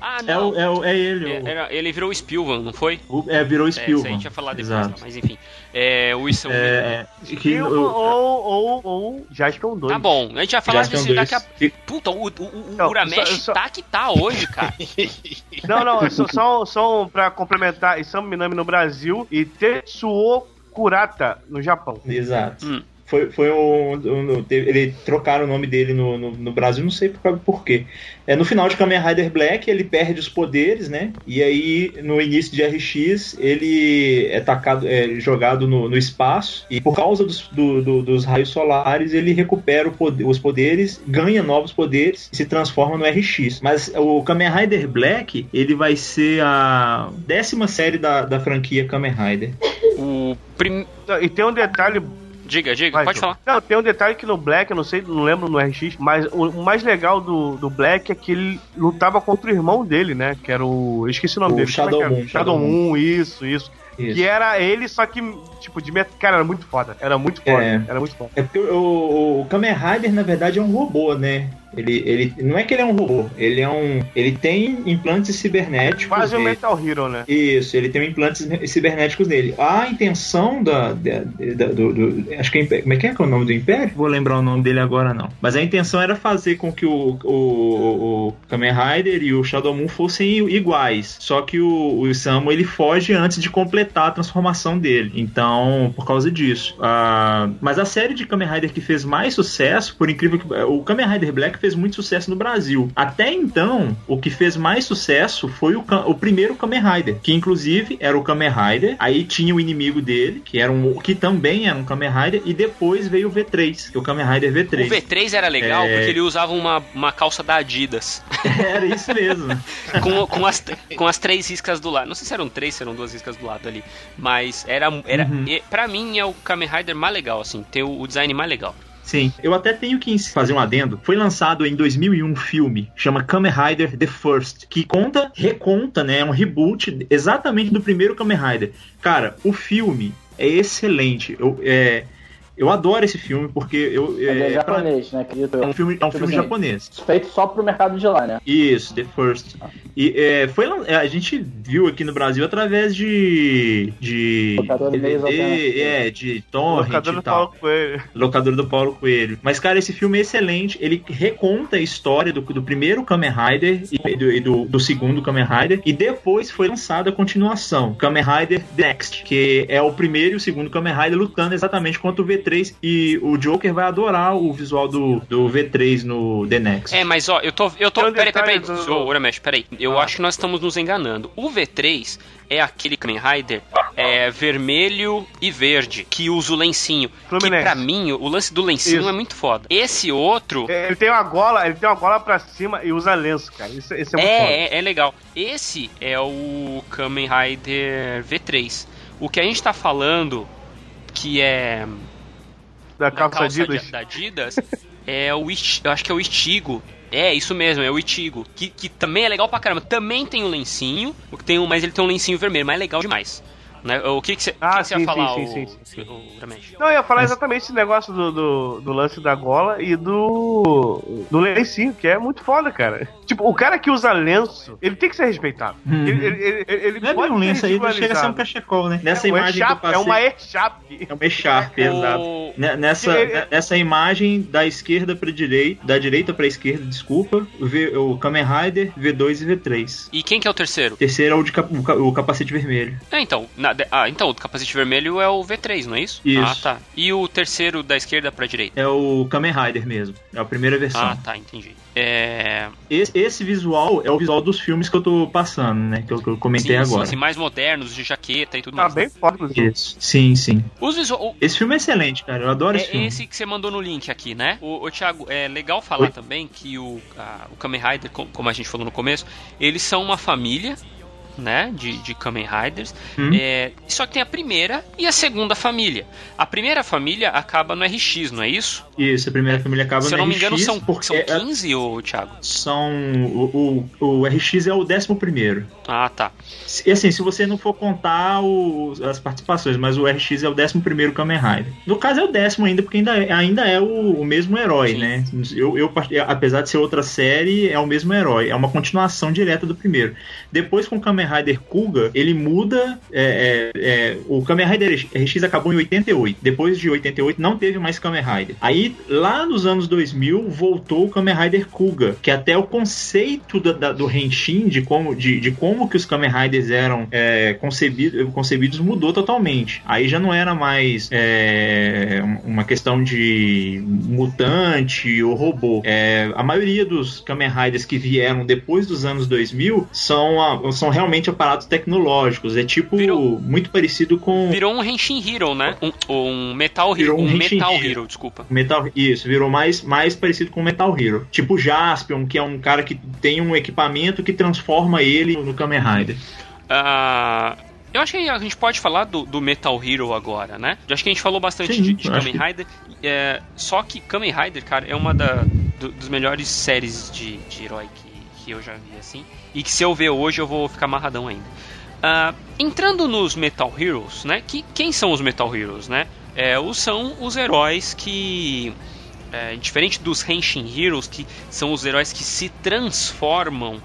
Ah, É, não. o, é, o- é ele. É, o- era- ele virou o Spielman, não foi? o- é, virou É, isso aí a Spielman. gente ia falar depois, Exato. mas enfim. É, o Wilson. É, é, que, Spielman o- ou, ou, ou Jaspion 2. Tá bom, a gente vai falar disso daqui a. 2. Puta, o, o, o, o Não, Uramesh só- só- tá que tá hoje, cara. Não, não, só, só, só um pra complementar. Isamu Minami no Brasil e Tetsuo Kurata no Japão. Exato. Hum. Foi, foi um, um- ele trocaram o nome dele no, no, no Brasil, não sei por, por quê. É, no final de Kamen Rider Black, ele perde os poderes, né? E aí, no início de RX, ele é tacado, é jogado no, no espaço. E por causa dos, do- do- dos raios solares, ele recupera poder- os poderes, ganha novos poderes e se transforma no RX. Mas o Kamen Rider Black, ele vai ser a décima série da, da franquia Kamen Rider. O. Prim... E tem um detalhe Diga, diga, Vai, pode falar. Não, tem um detalhe que no Black, eu não sei, não lembro no RX, mas o, o mais legal do, do Black é que ele lutava contra o irmão dele, né? Que era o. Eu esqueci o nome O dele. Shadow é que era? Moon, Shadow Shadow Moon, isso, isso, Isso. Que era ele, só que, tipo, de met... Cara, era muito foda. Era muito foda. É. Era muito foda. É porque o, o Kamen Rider, na verdade, é um robô, né? Ele, ele não é que ele é um robô, ele é um. Ele tem implantes cibernéticos. Quase um. Metal Hero, né? Isso, ele tem implantes cibernéticos nele. A intenção da, da- da- do, do- Acho que é Como é que é, que é o nome do Império? Vou lembrar o nome dele agora, não. Mas a intenção era fazer com que o, o, o Kamen Rider e o Shadow Moon fossem iguais. Só que o, o Samu ele foge antes de completar a transformação dele. Então, por causa disso. Ah, mas a série de Kamen Rider que fez mais sucesso, por incrível que. O Kamen Rider Black fez muito sucesso no Brasil. Até então, o que fez mais sucesso foi o, o primeiro Kamen Rider, que inclusive era o Kamen Rider, aí tinha o inimigo dele, que era um que também era um Kamen Rider, e depois veio o V3, que é o Kamen Rider V3. O V3 era legal É. porque ele usava uma, uma calça da Adidas. Era isso mesmo. com, com, as, com as três riscas do lado. Não sei se eram três, se eram duas riscas do lado ali. Mas era. era Uhum. pra mim é o Kamen Rider mais legal, assim. Tem o, o design mais legal. Sim, eu até tenho que fazer um adendo. Foi lançado em 2001 um filme, chama Kamen Rider The First, que conta, reconta, né, é um reboot exatamente do primeiro Kamen Rider. Cara, o filme é excelente. Eu, é, eu adoro esse filme porque eu Ele é, é, pra- japonês, né? Acredito é um filme, é um Tipo filme assim, japonês. Feito só pro mercado de lá, né? Isso, The First. E é, foi é, a gente viu aqui no Brasil através de de DVD, alternativos. é, de torrent Locador e do tal. Paulo Coelho. Locadora do Paulo Coelho. Mas, cara, esse filme é excelente. Ele reconta a história do, do primeiro Kamen Rider e do, e do, do segundo Kamen Rider. E depois foi lançada a continuação, Kamen Rider The Next, que é o primeiro e o segundo Kamen Rider lutando exatamente contra o V3. E o Joker vai adorar o visual do, do V3 no The Next. É, mas ó, eu tô. Eu tô. Peraí, peraí, peraí. do- Ô, Uramesh, peraí. Eu Ah. acho que nós estamos nos enganando. O V3 é aquele Kamen Rider é, vermelho e verde, que usa o lencinho. Que Fluminense. pra mim, o lance do lencinho Isso. é muito foda. Esse outro. Ele tem uma gola, ele tem uma gola pra cima e usa lenço, cara. Isso, isso é muito foda. É, é, é legal. Esse é o Kamen Rider V3. O que a gente tá falando, que é Da calça calça Adidas. da Adidas, é o eu acho que é o Ichigo. É, isso mesmo, é o Itigo. Que, que também é legal pra caramba. Também tem um lencinho, o que tem um, mas ele tem um lencinho vermelho, mas é legal demais. Né? O que que você Ah, que que você ia sim, falar, sim, o, sim, sim, sim. o Ramesh? Não, eu ia falar exatamente esse negócio do, do, do lance da gola e do. do lencinho, que é muito foda, cara. Tipo, o cara que usa lenço, ele tem que ser respeitado. Uhum. Ele, ele, ele, ele Não é pode bem um lenço aí, chega a ser um cachecol, né? Nessa é, imagem que eu passei... é uma echarpe. É uma echarpe, exato. O- Ne- Nessa, Ele- ne- nessa imagem da esquerda para direita, da direita para esquerda, desculpa, o, v, o Kamen Rider V2 e V3. E quem que é o terceiro? Terceiro é o de cap- o, ca- o capacete vermelho. É, então, na- de- ah, então, o capacete vermelho é o V3, não é isso? Isso. Ah, tá. E o terceiro da esquerda pra direita? É o Kamen Rider mesmo. É a primeira versão. Ah, tá, entendi. É. Esse, esse visual é o visual dos filmes que eu tô passando, né? Que eu, que eu comentei sim, sim, agora. sim, mais modernos, de jaqueta e tudo Tá mais. bem foda. Isso. Sim, sim. Os visual, Esse filme é excelente, cara. Eu adoro esse É filme. esse que você mandou no link aqui, né? O, o Thiago, é legal falar Oi? também que o, a- o Kamen Rider, co- como a gente falou no começo, eles são uma família né, de, de Kamen Riders. Hum. É, só que tem a primeira e a segunda família. A primeira família acaba no RX, não é isso? Isso, a primeira família acaba Se eu no não me engano, RX, são, porque são é- 15, ô Thiago? são o, o, o RX é o décimo primeiro. Ah, tá. E assim, se você não for contar o- as participações, mas o RX é o décimo primeiro Kamen Rider. No caso é o décimo ainda, porque ainda, é- ainda é o, o mesmo herói, Sim. né? Eu, eu, apesar de ser outra série, é o mesmo herói. É uma continuação direta do primeiro. Depois com o Kamen Rider Kuga, ele muda. é, é, é, o Kamen Rider RX acabou em 88. Depois de 88 não teve mais Kamen Rider. Aí, lá nos anos 2000, voltou o Kamen Rider Kuga, que até o conceito da- da- do Henshin, de como, de, de como que os Kamen Riders eram é, concebidos, concebidos, mudou totalmente. Aí já não era mais é, uma questão de mutante ou robô. É, a maioria dos Kamen Riders que vieram depois dos anos 2000 são, são realmente aparatos tecnológicos. É tipo Virou- muito parecido com Virou um Henshin Hero, né? Um, um Metal Hero. Virou um Um Metal Hero. Hero, desculpa. Metal, isso, virou mais, mais parecido com Metal Hero. Tipo Jaspion, que é um cara que tem um equipamento que transforma ele no Kamen Rider. Ah, eu acho que a gente pode falar do, do Metal Hero agora, né? Eu acho que a gente falou bastante Sim, de, de Kamen Rider. É, só que Kamen Rider, cara, é uma da, do- dos melhores séries de, de herói que, que eu já vi, assim. E que se eu ver hoje eu vou ficar amarradão ainda. Ah, entrando nos Metal Heroes, né? Que, quem são os Metal Heroes, né? É, os, são os heróis que. é, diferente dos Henshin Heroes, que são os heróis que se transformam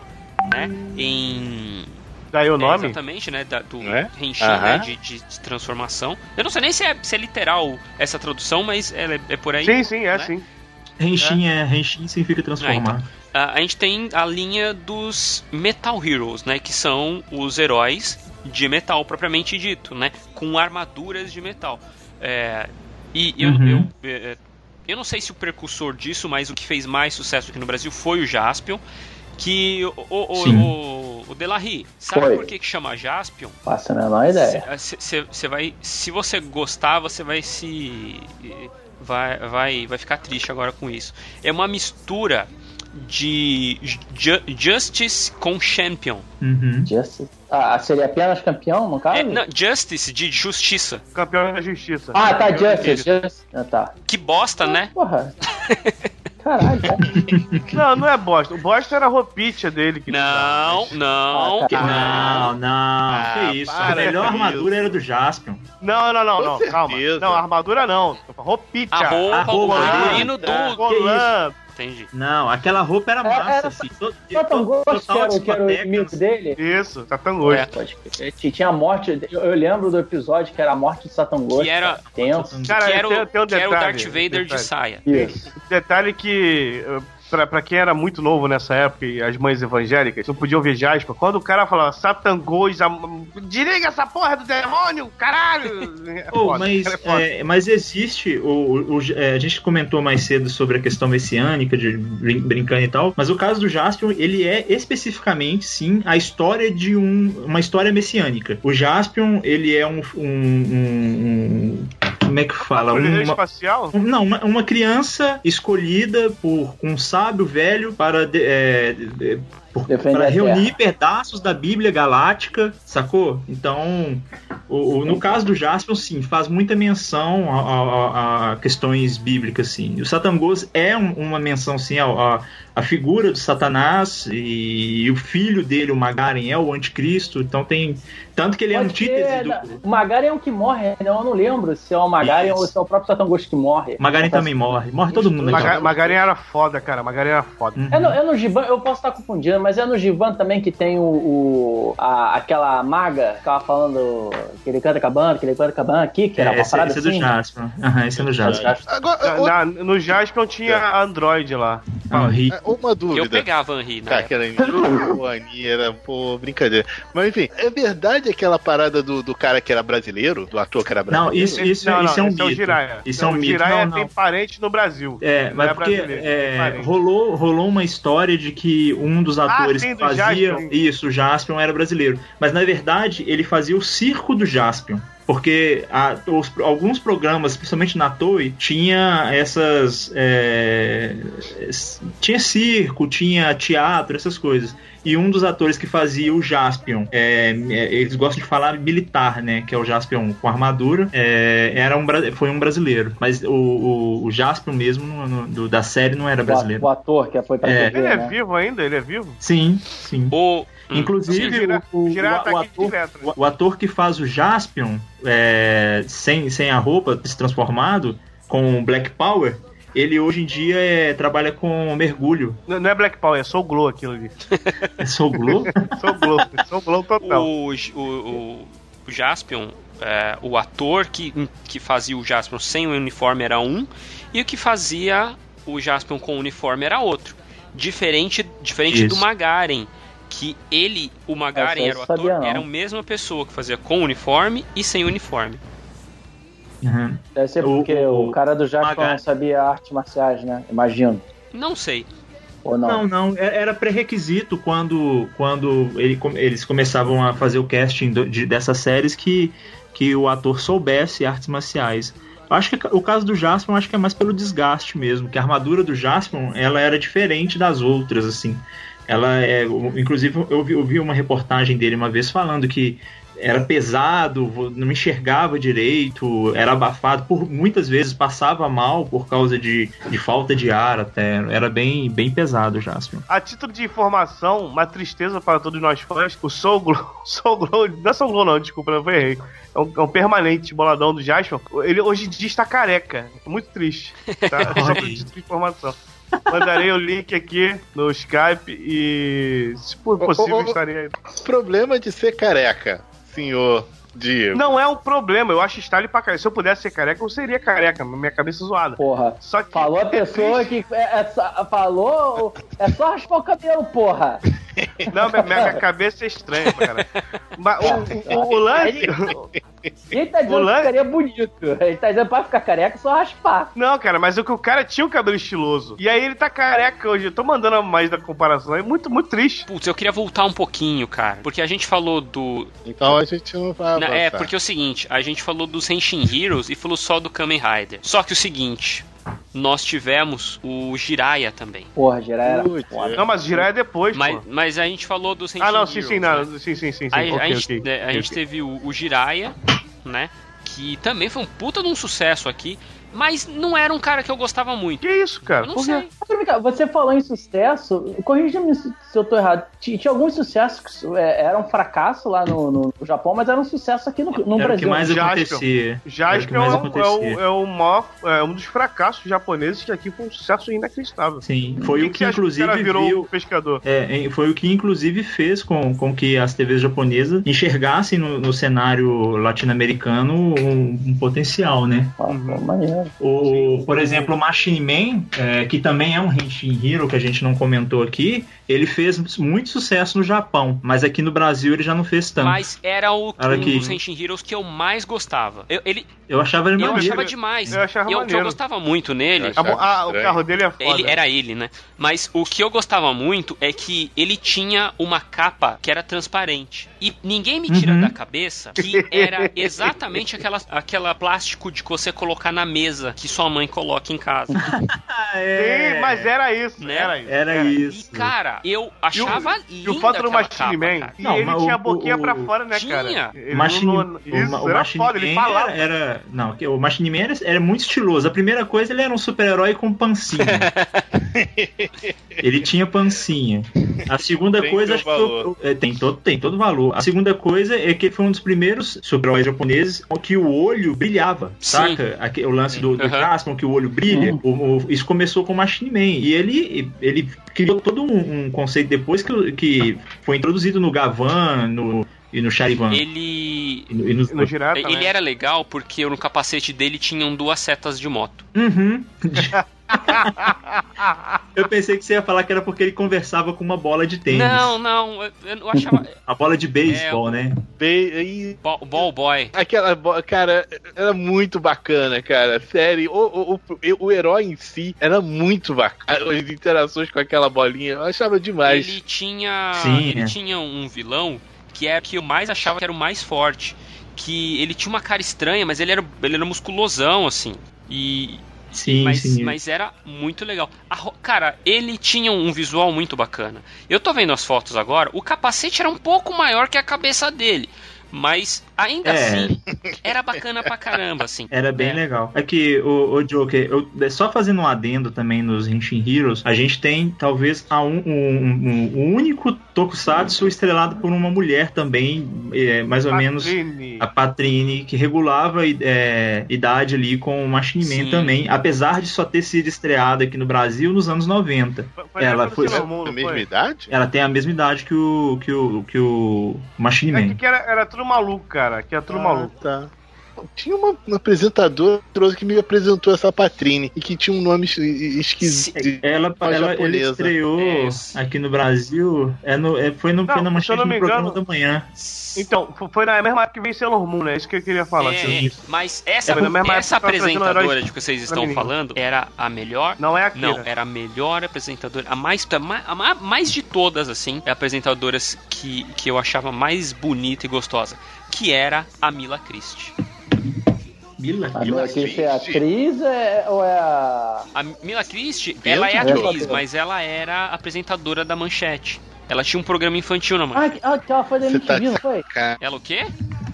né, em Daí o é, nome? exatamente, né? Da, do É? Henshin, né? De, de- de transformação. Eu não sei nem se é, se é literal essa tradução, mas ela é, é por aí. sim, sim, é né? sim. Henshin é, Henshin significa transformar. Ah, a gente tem a linha dos Metal Heroes, né? Que são os heróis de metal propriamente dito, né? Com armaduras de metal. É, e eu, Uhum. eu, é, eu não sei se o precursor disso, mas o que fez mais sucesso aqui no Brasil foi o Jaspion. Que o, o, Sim. o, o Delarry, sabe Foi. por que, que chama Jaspion? Faço a menor ideia. Você vai, se você gostar, você vai se vai, vai, vai ficar triste agora com isso. É uma mistura de Ju- Justice com Champion. Uhum. Justice. Ah, seria apenas campeão, no caso? É, não, Justice de justiça. Campeão da Justiça. Ah, tá, da Justice. Justice. Ah, tá. Que bosta, né? Porra. Caralho, cara. Não, não é bosta. O bosta era a roupinha dele. Que Não, não. Ah, tá. Não, não, Ah, que isso. A para melhor armadura era do Jaspion. Não, não, não, não. Calma. Não, armadura não. Roupinha. A roupa, A o roupa, figurino tá. do. Colã. Entendi. Não, aquela roupa era massa, era- assim. Todo, Só tão gosto que total era, o- que era o discoteca, inimigo dele. Isso, Satangosto. É. Pode crer. Tinha a morte. Eu eu lembro do episódio que era a morte de Satan Que era- Tenso. Cara, que era, tem- o, tem um que era o detalhe, Darth Vader de detalhe. saia. Isso. Detalhe que, pra, pra quem era muito novo nessa época, e as mães evangélicas, não podiam ver Jasper, quando o cara falava Satangos, desliga essa porra do demônio, caralho! É Oh, foda, mas, é é, mas existe, o, o- o- é, a gente comentou mais cedo sobre a questão messiânica, de brin- brincando e tal, mas o caso do Jaspion, ele é especificamente, sim, a história de um, uma história messiânica. O Jaspion, ele é um- um- um- como é que fala? Uma, espacial? Não, uma, uma criança escolhida por um sábio velho para de- é, de- para reunir pedaços da Bíblia Galáctica, sacou? Então, o- o- no caso do Jaspion, sim, faz muita menção a, a- a- questões bíblicas, sim. O Satangos é um- uma menção, sim, a, a- a figura de Satanás e, o filho dele, o Magaren, é o anticristo, então tem... Tanto que ele é Pode antítese ser, do... né? O Magaren é o que morre, não, eu não lembro se é o Magaren Isso. ou se é o próprio Satan Ghost que morre. Magaren também morre. Morre todo mundo Maga, naquela- Magarin era foda, cara. Magarin era foda. Uhum. É no, é no Givan, eu posso estar confundindo, mas é no Givan também que tem o, o- a- aquela maga que tava falando que ele canta com a banda, que ele canta com a banda aqui, que era É, uma esse, parada esse é do assim. Jaspion. Aham, esse é do Jaspion. Agora, o- Na, no Jaspion tinha a Android lá. Ah, ri- uma Eu dúvida. pegava Henry, né? Cara, que era era, pô, brincadeira. Mas enfim, é verdade aquela parada do, do cara que era brasileiro, do ator que era brasileiro? Não, isso, isso, não, não, isso é um é o mito. Jiraiya. Isso é um o mito. Não, tem parente no Brasil. É, mas é porque é, rolou, rolou uma história de que um dos atores sim, que do fazia Jaspion. isso, o Jaspion, era brasileiro. Mas na verdade ele fazia o circo do Jaspion. Porque a- os- alguns programas, principalmente na Toei, tinha essas. é, tinha circo, tinha teatro, essas coisas. E um dos atores que fazia o Jaspion, é, é, eles gostam de falar militar, né? Que é o Jaspion com armadura, é, era um, foi um brasileiro. Mas o, o, o Jaspion mesmo no- no- do- da série não era brasileiro. o ator que foi pra É. TV, Ele é né? vivo ainda? Ele é vivo? Sim, sim. O, hum, Inclusive, Sim, o, o- tá ator, direto, né? o- o ator que faz o Jaspion é, sem, sem a roupa, se transformado, com o Black Power, ele hoje em dia é, trabalha com mergulho. Não não é Black Power, é Soul Glow aquilo ali. É Soul Glow? Soul Glow, Soul Glow total. o, o, o, o Jaspion, é, o ator que, que fazia o Jaspion sem o uniforme era um, e o que fazia o Jaspion com o uniforme era outro. Diferente, diferente do. Magaren, que ele, o Magaren era o ator, era a mesma pessoa que fazia com uniforme e sem uniforme. Uhum. Deve ser O- porque o- o, cara do Jaspion Maga- não sabia artes marciais, né? Imagino. Não sei. Ou não? Não, não, é- era pré-requisito quando, quando ele eles começavam a fazer o casting do- de- dessas séries que, que o ator soubesse artes marciais. Acho que o caso do Jaspion acho que é mais pelo desgaste mesmo, que a armadura do Jaspion ela era diferente das outras, assim. Ela é, o- inclusive eu vi, eu vi uma reportagem dele uma vez falando que era pesado, não enxergava direito, era abafado, por muitas vezes passava mal por causa de, de falta de ar até. Era bem, bem pesado o Jaspion. A título de informação, uma tristeza para todos nós fãs, o Soul Glow, Soul Glow, não é Soul Glow não, desculpa, eu errei. É um, é um permanente boladão do Jaspion. Ele hoje em dia está careca. Muito triste. Tá? Só para título de informação. Mandarei o link aqui no Skype e, se possível, ô, ô, estarei aí. Problema de ser careca, senhor Diego. Não é um problema, eu acho style pra careca. Se eu pudesse ser careca, eu seria careca, minha cabeça zoada. Porra. Só que Falou a pessoa que. É, é só- falou. É só raspar o cabelo, porra. Não, minha, minha cabeça é estranha, cara. Mas o, o, o lance. Ele tá dizendo O lan- que ficaria bonito. Ele tá dizendo pra ficar careca é só raspar. Não, cara, mas o que o cara tinha um cabelo estiloso. E aí ele tá careca hoje. Eu tô mandando a mais da comparação. É muito, muito triste. Putz, eu queria voltar um pouquinho, cara. Porque a gente falou do. Então a gente não vai Avançar. é, porque é o seguinte, a gente falou dos Henshin Heroes e falou só do Kamen Rider. Só que o seguinte, nós tivemos o Jiraiya também. Porra, gerar era. Putz, foda. Não, mas girar é depois, Mas, pô. mas a gente falou dos Henshin Ah, não, Heroes. sim, sim, né? não. Sim, sim, sim, sim. Aí a, ok, gente, ok. né, a gente teve o, o Jiraiya, né? Que também foi um puta de um sucesso aqui. Mas não era um cara que eu gostava muito. Que isso, cara? Eu não Por quê? sei. Cá, Você falou em sucesso, corrija-me se eu tô errado. Tinha, tinha alguns sucessos que é, eram um fracasso lá no, no Japão, mas eram um sucesso aqui no, no Era o Brasil. que mais acontecia. Era o Jaspion que é, mais um- é, acontecia. o, é, o maior, é um dos fracassos japoneses que aqui foi um sucesso inacreditável. Sim, foi o que, acha inclusive o cara virou viu, pescador. É, é, foi o que inclusive fez com, com que as TVs japonesas enxergassem no, no cenário latino-americano um, um potencial, né? Ah, pô, maneiro. O, por exemplo, o Machine Man, é, que também é um Henshin Hero que a gente não comentou aqui, ele fez muito sucesso no Japão, mas aqui no Brasil ele já não fez tanto. Mas era o, Olha um aqui. dos Henshin Heroes que eu mais gostava. Eu, ele, Eu achava ele eu maneiro. achava demais. eu achava Eu- o que eu maneiro. gostava muito nele. Eu ah, o carro dele é foda. Ele era ele, né? Mas o que eu gostava muito é que ele tinha uma capa que era transparente. E ninguém me tira Uhum. da cabeça que era exatamente aquela, aquela plástico de você colocar na mesa que sua mãe coloca em casa. Ah, Sim, mas era isso, Né? era isso. Era E, isso. cara, eu achava E linda o fato do Machine capa, Man, cara. e Não, ele tinha a o- boquinha o- pra fora, né, Tinha. cara? Ele Machine, não- o, isso, o era Machine foda, ele Man falava. Era, era- não, que o Machine Man era, era muito estiloso. A primeira coisa, ele era um super-herói com pancinha. ele tinha pancinha. A segunda Tem coisa, acho que valor. é, tem todo tem todo valor. A segunda coisa é que ele foi um dos primeiros super-heróis japoneses que o olho brilhava, Sim. saca? O lance do, do Uhum. Jaspion, que o olho brilha. O- o- isso começou com o Machine Man. E ele, ele criou todo um, um conceito depois que, que foi introduzido no Gavan, no e no Charivan. Ele. E no, e nos- No Jiraiya Ele também. era legal porque no capacete dele tinham duas setas de moto. Uhum. Eu pensei que você ia falar que era porque ele conversava com uma bola de tênis. Não, não, eu, eu achava. A bola de beisebol, É, né? Aí, Ball, ball boy. aquela bo- cara, era muito bacana, cara. Sério, o, o, o, o herói em si era muito bacana. As interações com aquela bolinha, eu achava demais. Ele tinha. Sim, ele é. tinha um vilão que era que eu mais achava que era o mais forte. que ele tinha uma cara estranha, mas ele era, ele era musculosão, assim. E. Sim, mas, sim. mas era muito legal. A cara, ele tinha um visual muito bacana. Eu tô vendo as fotos agora, o capacete era um pouco maior que a cabeça dele. Mas ainda É. assim, era bacana pra caramba, assim. Era bem É. legal. Aqui, o, o Joker, eu, é só fazendo um adendo também nos Henshin Heroes, a gente tem talvez a um, um, um- um único Tokusatsu estrelado por uma mulher também, é, mais ou menos a Patrine, que regulava é, idade ali com o Machine Man Sim. também, apesar de só ter sido estreada aqui no Brasil nos anos 90. Foi- foi ela foi- Moon, Da não mesma foi? idade? Ela tem a mesma idade que o, que o, que o Machine É que, Man. que era, era tudo maluco, cara. Que era tudo maluco. Ah, tá. Tinha uma, uma apresentadora que me apresentou essa Patrine e que tinha um nome es- esquisito. Ela, ela ele estreou É aqui no Brasil, é no, é, foi, no, Não, foi na manchete não no me programa da manhã. Então, foi na mesma época que veio Sailor Moon, né? Isso que eu queria falar. É, assim. é, mas essa, É, essa apresentadora de que vocês estão falando era a melhor. Não é Akira. Não, era a melhor apresentadora, a mais, a mais, a ma- mais de todas, assim, apresentadoras que, que eu achava mais bonita e gostosa, que era a Mila Christie. Mila? A minha aqui é atriz é, ou é a. A Mila Christie, ela é atriz, mas ela era apresentadora da Manchete. Ela tinha um programa infantil na Ah, Manchete. que- ah, que ela foi da Você tá MTV, não foi? Ela o quê?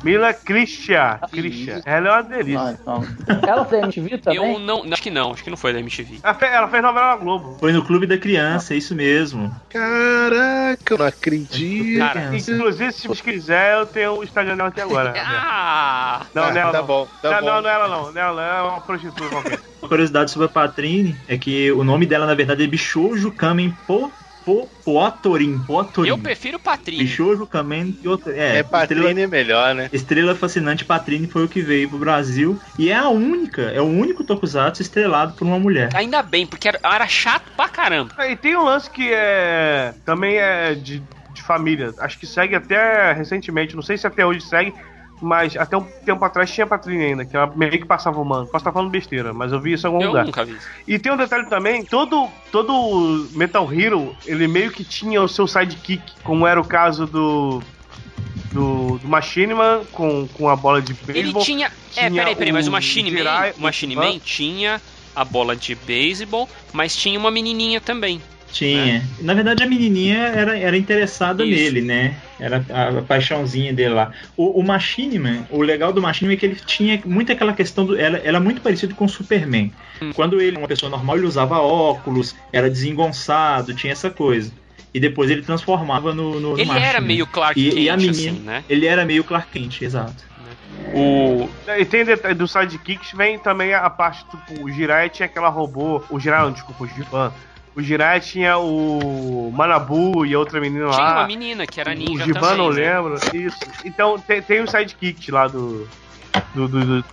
Mila Christian. Christian. Ela é uma delícia. Ah, então. Ela foi da MTV também? Eu não, acho que não, acho que não foi da MTV. Ela, fez, ela fez novela na Globo. Foi no Clube da Criança, é isso mesmo. caraca, eu não acredito. Cara, Inclusive, se você quiser, eu tenho o Instagram dela aqui agora. Ah! Não, Ah, nela tá não. bom, tá não, bom. não, não é ela não. Não é ela não, é uma prostituta qualquer. Uma curiosidade sobre a Patrine é que o nome dela, na verdade, é Bichojo Kamen Po, po, Poatorin. Poatorin. Eu prefiro Patrine. Bichojo Kamen Poatorin. É, É, estrela, Patrine é melhor, né? estrela Fascinante Patrine foi o que veio pro Brasil. E é a única, é o único Tokusatsu estrelado por uma mulher. Ainda bem, porque era, era chato pra caramba. E tem um lance que é. Também é de, de família. Acho que segue até recentemente. Não sei se até hoje segue. Mas até um tempo atrás tinha Patrine ainda, que ela meio que passava o mano. Posso estar falando besteira, mas eu vi isso em algum Eu lugar. nunca vi isso. E tem um detalhe também, todo, todo Metal Hero, ele meio que tinha o seu sidekick, como era o caso do do, do Machine Man com, com a bola de Ele beisebol. tinha. É, tinha peraí, peraí, mas o Machine Man, Jirai, o Machine Man tinha a bola de beisebol, mas tinha uma menininha também. Tinha. Na verdade, a menininha era, era interessada Isso. nele, né? Era a, paixãozinha dele lá. O, o Machine Man, o legal do Machine Man é que ele tinha muito aquela questão do. Ela, ela é muito parecido com o Superman. Hum. Quando ele, uma pessoa normal, ele usava óculos, era desengonçado, tinha essa coisa. E depois ele transformava no. no, no Ele Machine era meio Clark E- Kent, e a menina- assim, né? Ele era meio Clark Kent, exato. O. E tem detalhe do sidekicks, vem também a parte, tipo, o Jirai tinha aquela robô. O Jirai, não, desculpa, o Giban. O Jirai tinha o Manabu e a outra menina Tinha lá. uma menina que era ninja o Giban também. não né? lembro. Isso. Então tem, tem os sidekicks lá do. Do, do, do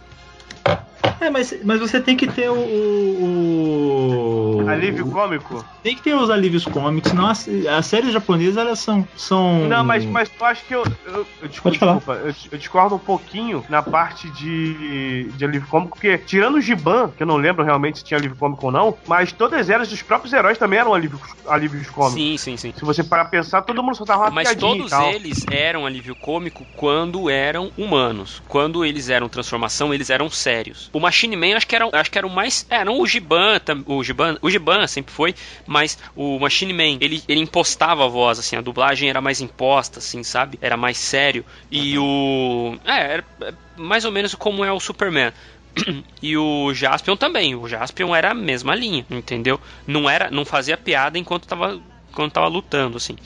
É, mas, mas você tem que ter o. o, o- alívio cômico. Tem que ter os alívios cômicos, senão as, as séries japonesas elas são. são... Não, mas, mas eu acho que eu. eu, eu desculpa, Pode falar. desculpa, eu, eu discordo um pouquinho na parte de, de alívio cômico, porque tirando o Giban, que eu não lembro realmente se tinha alívio cômico ou não, mas todas elas dos próprios heróis também eram alívios, alívios cômicos. Sim, sim, sim. Se você parar pra pensar, todo mundo soltava uma Mas e todos tal. eles eram alívio cômico quando eram humanos. Quando eles eram transformação, eles eram sérios. O Machine Man acho que era, acho que era o mais. É, não o Giban, o Giban, o Giban sempre foi, mas o Machine Man, ele, ele impostava a voz, assim, a dublagem era mais imposta, assim, sabe? Era mais sério. E o. É, era é, mais ou menos como é o Superman. E o Jaspion também. O Jaspion era a mesma linha, entendeu? Não era, não fazia piada enquanto tava, enquanto tava lutando, assim,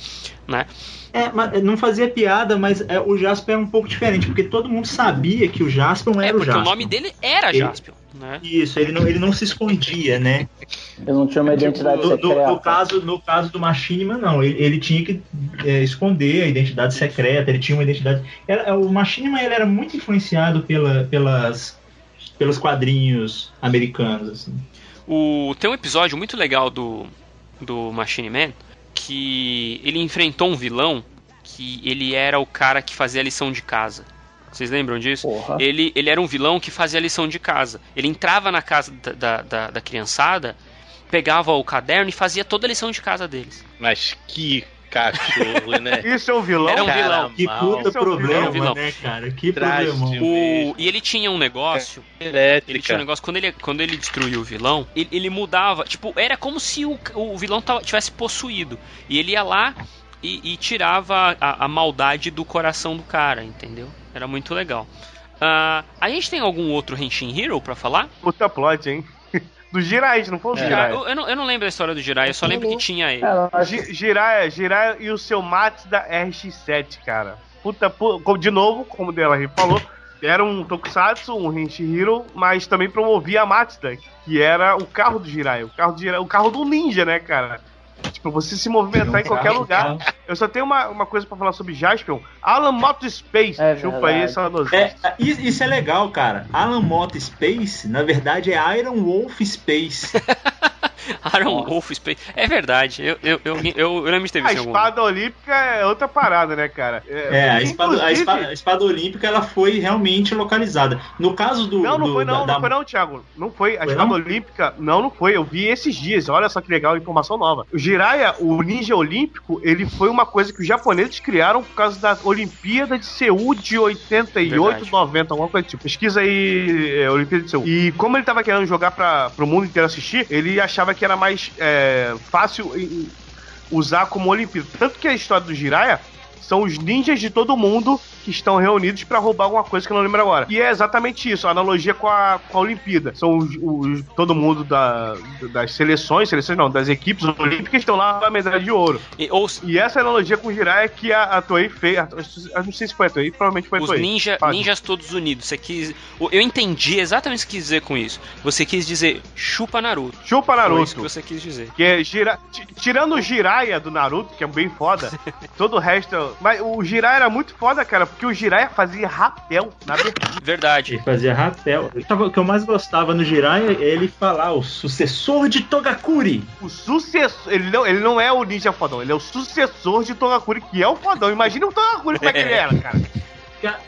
né? É, mas não fazia piada, mas é, o Jasper é um pouco diferente, porque todo mundo sabia que o Jasper não É, era o porque Jasper. o nome dele era Ele- Jaspion, né? Isso, ele não, ele não se escondia, né? Eu não tinha uma identidade No, no- secreta. no caso, no caso do Machinima, não. Ele, ele tinha que é, esconder a identidade secreta, ele tinha uma identidade. Era, o Machinima ele era muito influenciado pela, pelas, pelos quadrinhos americanos. Assim. O, tem um episódio muito legal do, do Machine Man que ele enfrentou um vilão que ele era o cara que fazia a lição de casa. Vocês lembram disso? Porra. Ele, ele era um vilão que fazia a lição de casa. Ele entrava na casa da, da, da- da criançada, pegava o caderno e fazia toda a lição de casa deles. Mas que cachorro, né? Isso é um vilão? Era um Cara, vilão. Que puta Esse é o vilão, problema, vilão. né, cara? Que problema. O, e ele tinha um negócio Ele tinha um Elétrica. negócio, quando ele, quando ele destruiu o vilão, ele, ele mudava. Tipo, era como se o, o vilão tivesse possuído. E ele ia lá e, e tirava a, a maldade do coração do cara, entendeu? Era muito legal. Ah, a gente tem algum outro Henshin Hero pra falar? Puta plot, hein? Do Jirai, não foi o É. Jirai. Eu, eu não, eu não lembro da história do Jirai, eu só lembro que tinha ele. É, Jiraiya, Jiraiya e o seu Mazda RX-7, cara. Puta, pu- como- de novo, como o Delahy falou, era um Tokusatsu, um Hero, mas também promovia a Mazda, que era o carro do Jiraiya, o carro, do Jiraiya, o carro do ninja, né, cara? Tipo, você se movimentar em qualquer lugar. Eu só tenho uma, uma coisa pra falar sobre Jaspion. Alan Moto Space. É Chupa aí verdade. essa noção. É, i- isso é legal, cara. Alan Mott Space, na verdade, é Iron Wolf Space. Iron Wolf Space. É verdade, eu, eu, eu, eu, eu lembro de ter A visto algum. espada olímpica é outra parada, né, cara? É, a espada, a, espada, a espada olímpica ela foi realmente localizada. No caso do. Não, não do- foi não, da- não foi não, Thiago. Não foi. A Foi espada não? olímpica, não, não foi. Eu vi esses dias. Olha só que legal, informação nova. O Jiraiya, o ninja olímpico, ele foi uma coisa que os japoneses criaram por causa da Olimpíada de Seul de 88, Verdade. 90, alguma coisa tipo. Pesquisa aí, é, Olimpíada de Seul. E como ele tava querendo jogar para pro mundo inteiro assistir, ele achava que era mais é, fácil usar como Olimpíada. Tanto que a história do Jiraiya são os ninjas de todo mundo que estão reunidos pra roubar alguma coisa que eu não lembro agora. E é exatamente isso, a analogia com a, com a Olimpíada. São os, os- todo mundo da, das seleções, seleções não, das equipes olímpicas estão lá com a medalha de ouro. E, ou, E essa analogia com o Jiraiya que a, a Toei fez. a- Eu não sei se foi a Toei, provavelmente foi a os Toei. ninja, Fala. ninjas todos unidos. Você quis. Eu entendi exatamente o que quis dizer com isso. Você quis dizer chupa Naruto. Chupa Foi isso que Naruto. você quis dizer. Que é gira... ti- Tirando o Jiraiya do Naruto, que é bem foda, todo o resto. Mas o Jiraiya era muito foda, cara, porque o Jiraiya fazia rapel na abertura. Verdade. Ele fazia rapel. Tava- O que eu mais gostava no Jiraiya é ele falar o sucessor de Togakuri. O sucessor. Ele não, ele não é o ninja fodão, ele é o sucessor de Togakuri, que é o fodão. Imagina o Togakuri como é que ele era, cara.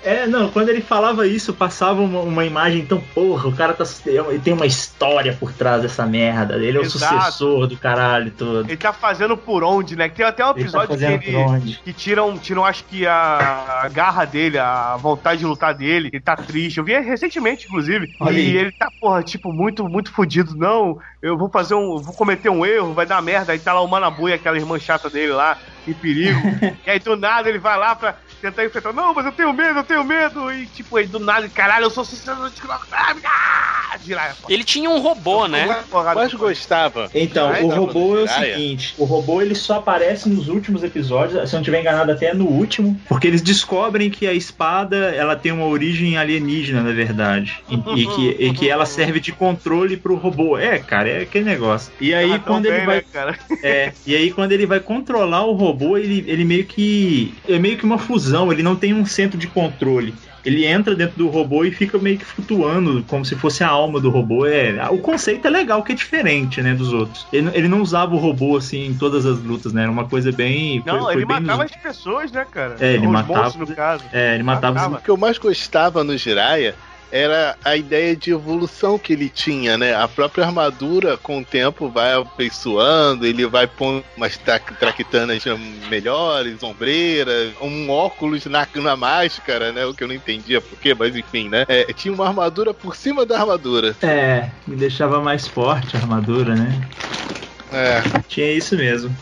É, não, quando ele falava isso, passava uma, uma imagem tão, porra, o cara tá. Ele tem uma história por trás dessa merda. Ele é o Exato. sucessor do caralho todo. Ele tá fazendo por onde, né? Tem até um Ele tá episódio que ele. Que tiram, tiram, acho que a, a garra dele, a vontade de lutar dele. Ele tá triste. Eu vi recentemente, inclusive. Olha e aí. ele tá, porra, tipo, muito, muito fudido. Não, eu vou fazer um. Vou cometer um erro, vai dar merda. Aí tá lá o Manabuia, aquela irmã chata dele lá, em perigo. e aí do nada ele vai lá pra tentar enfrentar. Não, mas eu tenho medo, eu tenho medo. E tipo, aí do nada, caralho, eu sou sucessor de Ah, Jiraiya. Ele tinha um robô, né? Mas gostava. Então, o tá, robô é o seguinte: o robô ele só aparece nos últimos episódios, se eu não tiver enganado, até no último, porque eles descobrem que a espada ela tem uma origem alienígena, na verdade, e, e que, e que ela serve de controle pro robô. É, cara, é aquele negócio. E aí, Ah, tão quando ele bem, vai né, cara? É, e aí quando ele vai controlar o robô, ele, ele meio que. É meio que uma fusão, ele não tem um centro de controle. Ele entra dentro do robô e fica meio que flutuando, como se fosse a alma do robô. É, o conceito é legal, que é diferente, né, dos outros. Ele, ele não usava o robô, assim, em todas as lutas, né? Era uma coisa bem... foi- Não, foi ele bem nos- matava as pessoas, né, cara? É, ele Os matava- monstros, no caso. É, ele matava... matava. O que eu mais gostava no Jiraiya era a ideia de evolução que ele tinha, né? A própria armadura, com o tempo, vai aperfeiçoando, ele vai pondo umas tra traquitanas melhores, ombreiras, um óculos na, na máscara, né? O que eu não entendia por quê, mas enfim, né? É, tinha uma armadura por cima da armadura. É, me deixava mais forte a armadura, né? É, Tinha isso mesmo.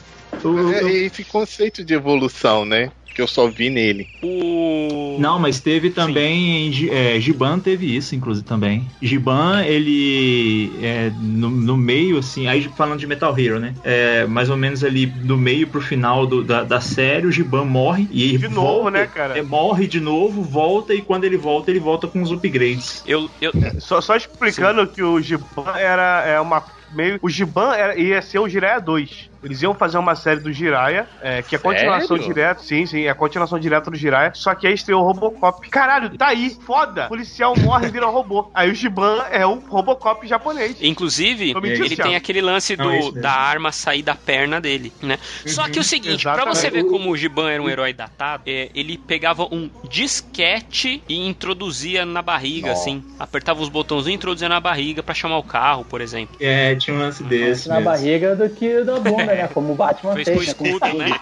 É esse conceito de evolução, né? Que eu só vi nele. O. Não, mas teve também. É, Giban teve isso, inclusive, também. Giban, ele. É, no, no meio, assim. Aí falando de Metal Hero, né? É, mais ou menos ali do meio pro final do- da, da série, o Giban morre. E De novo, volta, né, cara? é, morre de novo, volta. E quando ele volta, ele volta com os upgrades. Eu, eu, Só, só explicando que o Giban era é uma meio. O Giban era, ia ser o Jiraiya 2. Eles iam fazer uma série do Jiraiya, é, que é a continuação Sério? direta. Sim, sim, é a continuação direta do Jiraiya. Só que aí estreou o Robocop. Caralho, tá aí, foda! O policial morre e vira robô. Aí o Giban é um Robocop japonês. Inclusive, ele tem aquele lance é do, da arma sair da perna dele, né? Só que o seguinte, pra exatamente. você ver como o Giban era um herói datado, é, ele pegava um disquete e introduzia na barriga, assim. Apertava os botãozinhos e introduzia na barriga pra chamar o carro, por exemplo. É, tinha um lance desse. na mesmo. barriga do que da bunda, né? Como o Batman Fez com o fez? Com escudo, né?